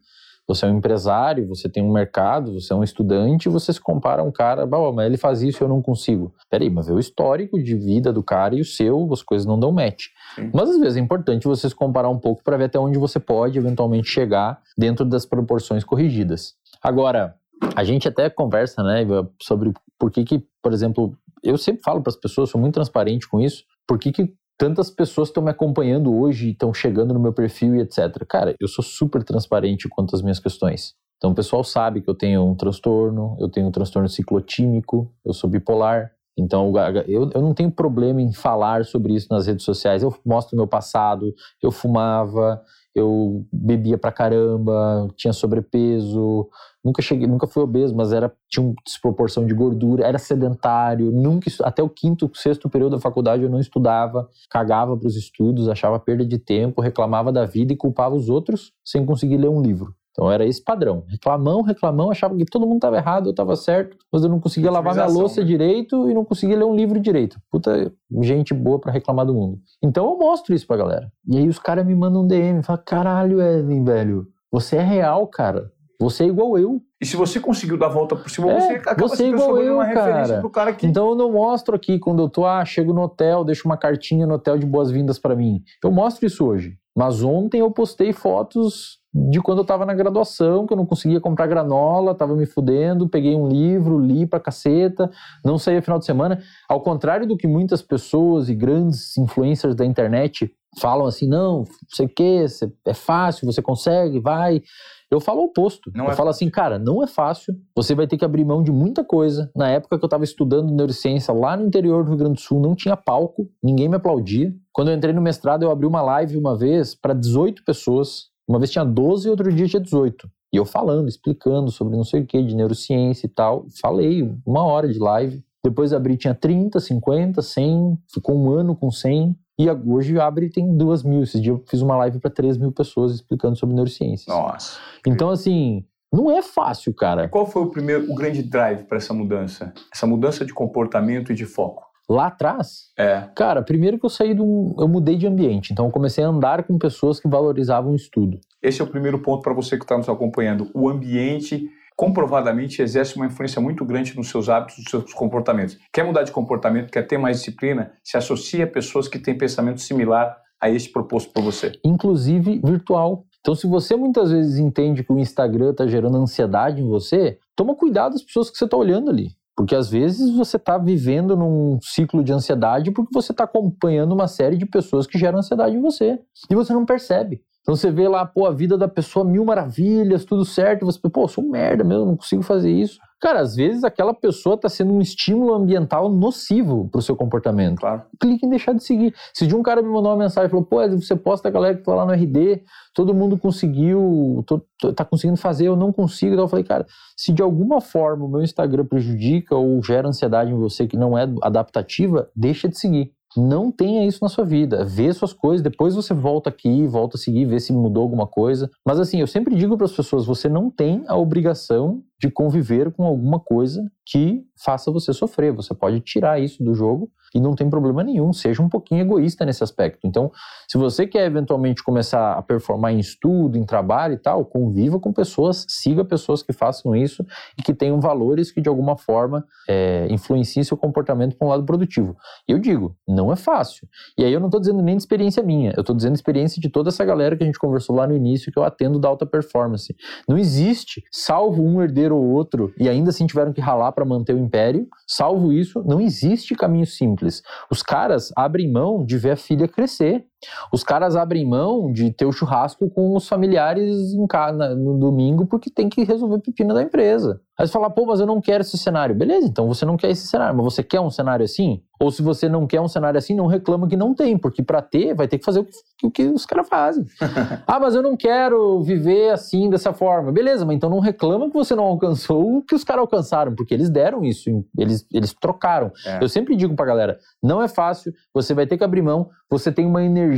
você é um empresário, você tem um mercado, você é um estudante, você se compara a um cara, mas ele faz isso e eu não consigo. Peraí, mas vê o histórico de vida do cara e o seu, as coisas não dão match. Sim. Mas às vezes é importante você se comparar um pouco para ver até onde você pode eventualmente chegar dentro das proporções corrigidas. Agora, a gente até conversa, né, sobre por que que, por exemplo, eu sempre falo para as pessoas, sou muito transparente com isso, por que que tantas pessoas estão me acompanhando hoje, estão chegando no meu perfil e etc. Cara, eu sou super transparente quanto às minhas questões. Então o pessoal sabe que eu tenho um transtorno, eu tenho um transtorno ciclotímico, eu sou bipolar. Então eu, eu não tenho problema em falar sobre isso nas redes sociais. Eu mostro meu passado, eu fumava, eu bebia pra caramba, tinha sobrepeso, nunca cheguei, nunca fui obeso, mas era tinha uma desproporção de gordura, era sedentário, nunca até o quinto, sexto período da faculdade eu não estudava, cagava para os estudos, achava perda de tempo, reclamava da vida e culpava os outros sem conseguir ler um livro. Então era esse padrão. Reclamão, reclamão, achava que todo mundo estava errado, eu estava certo, mas eu não conseguia lavar minha louça né? direito e não conseguia ler um livro direito. Puta gente boa para reclamar do mundo. Então eu mostro isso pra galera. E aí os caras me mandam um DM, falam: "Caralho, Edwin, velho, você é real, cara. Você é igual eu. E se você conseguiu dar a volta por cima, é, você acaba você é igual eu, uma cara. pro cara que... Então eu não mostro aqui quando eu tô, ah, chego no hotel, deixo uma cartinha no hotel de boas-vindas para mim. Eu mostro isso hoje. Mas ontem eu postei fotos de quando eu estava na graduação, que eu não conseguia comprar granola, estava me fudendo, peguei um livro, li pra caceta, não saía final de semana. Ao contrário do que muitas pessoas e grandes influencers da internet falam assim, não, sei o que, é fácil, você consegue, vai. Eu falo o oposto. Não eu é falo assim, cara, não é fácil. Você vai ter que abrir mão de muita coisa. Na época que eu estava estudando neurociência lá no interior do Rio Grande do Sul, não tinha palco, ninguém me aplaudia. Quando eu entrei no mestrado, eu abri uma live uma vez para 18 pessoas uma vez tinha 12 e outro dia tinha 18. E eu falando, explicando sobre não sei o que, de neurociência e tal. Falei uma hora de live. Depois abri, tinha 30, 50, 100. Ficou um ano com 100. E hoje abre e tem duas mil. Esse dia eu fiz uma live para 3 mil pessoas explicando sobre neurociências. Nossa. Então, assim, não é fácil, cara. E qual foi o primeiro, o grande drive para essa mudança? Essa mudança de comportamento e de foco? Lá atrás? É. Cara, primeiro que eu saí do. Eu mudei de ambiente. Então eu comecei a andar com pessoas que valorizavam o estudo. Esse é o primeiro ponto para você que está nos acompanhando. O ambiente comprovadamente exerce uma influência muito grande nos seus hábitos, nos seus comportamentos. Quer mudar de comportamento, quer ter mais disciplina, se associa a pessoas que têm pensamento similar a esse proposto por você. Inclusive virtual. Então, se você muitas vezes entende que o Instagram está gerando ansiedade em você, toma cuidado das pessoas que você está olhando ali. Porque às vezes você está vivendo num ciclo de ansiedade porque você está acompanhando uma série de pessoas que geram ansiedade em você. E você não percebe. Então você vê lá, pô, a vida da pessoa mil maravilhas, tudo certo, você, pô, sou merda mesmo, não consigo fazer isso. Cara, às vezes aquela pessoa está sendo um estímulo ambiental nocivo para o seu comportamento. Claro. Clique em deixar de seguir. Se de um cara me mandou uma mensagem e falou, pô, você posta a galera que tá lá no RD, todo mundo conseguiu, tô, tô, tá conseguindo fazer, eu não consigo. Então eu falei, cara, se de alguma forma o meu Instagram prejudica ou gera ansiedade em você que não é adaptativa, deixa de seguir. Não tenha isso na sua vida. Vê suas coisas, depois você volta aqui, volta a seguir, vê se mudou alguma coisa. Mas assim, eu sempre digo para as pessoas: você não tem a obrigação de conviver com alguma coisa que faça você sofrer. Você pode tirar isso do jogo e não tem problema nenhum. Seja um pouquinho egoísta nesse aspecto. Então, se você quer eventualmente começar a performar em estudo, em trabalho e tal, conviva com pessoas, siga pessoas que façam isso e que tenham valores que de alguma forma é, influenciem seu comportamento para um lado produtivo. Eu digo, não é fácil. E aí eu não estou dizendo nem de experiência minha, eu estou dizendo experiência de toda essa galera que a gente conversou lá no início, que eu atendo da alta performance. Não existe, salvo um herdeiro ou outro, e ainda assim tiveram que ralar para manter o império, salvo isso, não existe caminho simples. Os caras abrem mão de ver a filha crescer. Os caras abrem mão de ter o churrasco com os familiares em casa, no domingo porque tem que resolver pepino da empresa. Aí você fala, pô, mas eu não quero esse cenário. Beleza, então você não quer esse cenário, mas você quer um cenário assim? Ou se você não quer um cenário assim, não reclama que não tem, porque para ter vai ter que fazer o que, o que os caras fazem. ah, mas eu não quero viver assim, dessa forma. Beleza, mas então não reclama que você não alcançou o que os caras alcançaram, porque eles deram isso, eles, eles trocaram. É. Eu sempre digo pra galera, não é fácil, você vai ter que abrir mão, você tem uma energia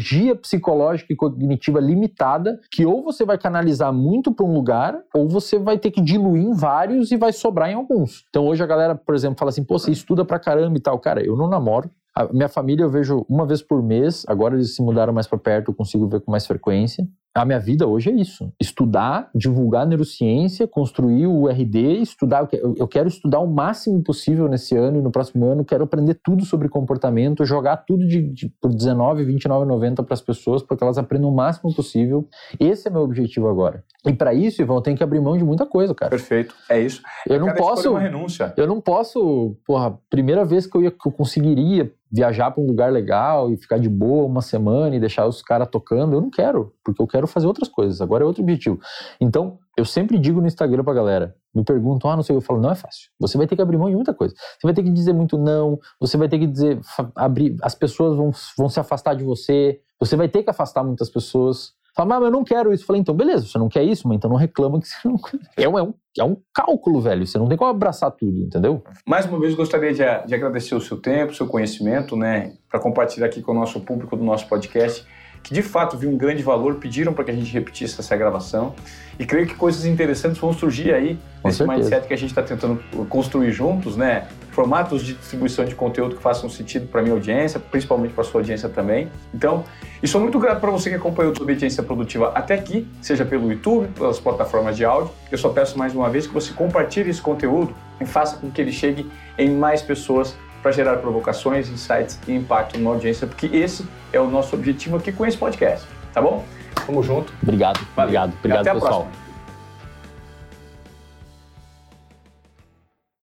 psicológica e cognitiva limitada, que ou você vai canalizar muito para um lugar, ou você vai ter que diluir em vários e vai sobrar em alguns. Então hoje a galera, por exemplo, fala assim, pô, você estuda pra caramba e tal. Cara, eu não namoro, a minha família eu vejo uma vez por mês, agora eles se mudaram mais para perto, eu consigo ver com mais frequência. A minha vida hoje é isso: estudar, divulgar neurociência, construir o RD, estudar. Eu quero estudar o máximo possível nesse ano e no próximo ano. Quero aprender tudo sobre comportamento, jogar tudo de, de por 19, 29,90 para as pessoas, para que elas aprendam o máximo possível. Esse é meu objetivo agora. E para isso, Ivan, eu tenho que abrir mão de muita coisa, cara. Perfeito. É isso. Eu, eu não posso. Uma renúncia. Eu não posso, porra, primeira vez que eu, ia, que eu conseguiria viajar para um lugar legal e ficar de boa uma semana e deixar os caras tocando, eu não quero, porque eu quero fazer outras coisas. Agora é outro objetivo. Então, eu sempre digo no Instagram pra galera, me perguntam, ah, não sei, eu falo, não é fácil. Você vai ter que abrir mão de muita coisa. Você vai ter que dizer muito não, você vai ter que dizer, abrir, as pessoas vão, vão se afastar de você, você vai ter que afastar muitas pessoas. Fala, mas eu não quero isso. Falei, então beleza, você não quer isso, mas então não reclama que você não é um, é um, é um cálculo, velho. Você não tem como abraçar tudo, entendeu? Mais uma vez, gostaria de, de agradecer o seu tempo, seu conhecimento, né? Para compartilhar aqui com o nosso público do nosso podcast que de fato viu um grande valor, pediram para que a gente repetisse essa gravação. E creio que coisas interessantes vão surgir aí Com nesse certeza. mindset que a gente está tentando construir juntos, né? Formatos de distribuição de conteúdo que façam sentido para minha audiência, principalmente para sua audiência também. Então, e sou muito grato para você que acompanhou a Desobediência Produtiva até aqui, seja pelo YouTube, pelas plataformas de áudio. Eu só peço mais uma vez que você compartilhe esse conteúdo e faça com que ele chegue em mais pessoas para gerar provocações, insights e impacto numa audiência, porque esse é o nosso objetivo aqui com esse podcast, tá bom? Tamo junto. Obrigado, Valeu. obrigado, obrigado, pessoal.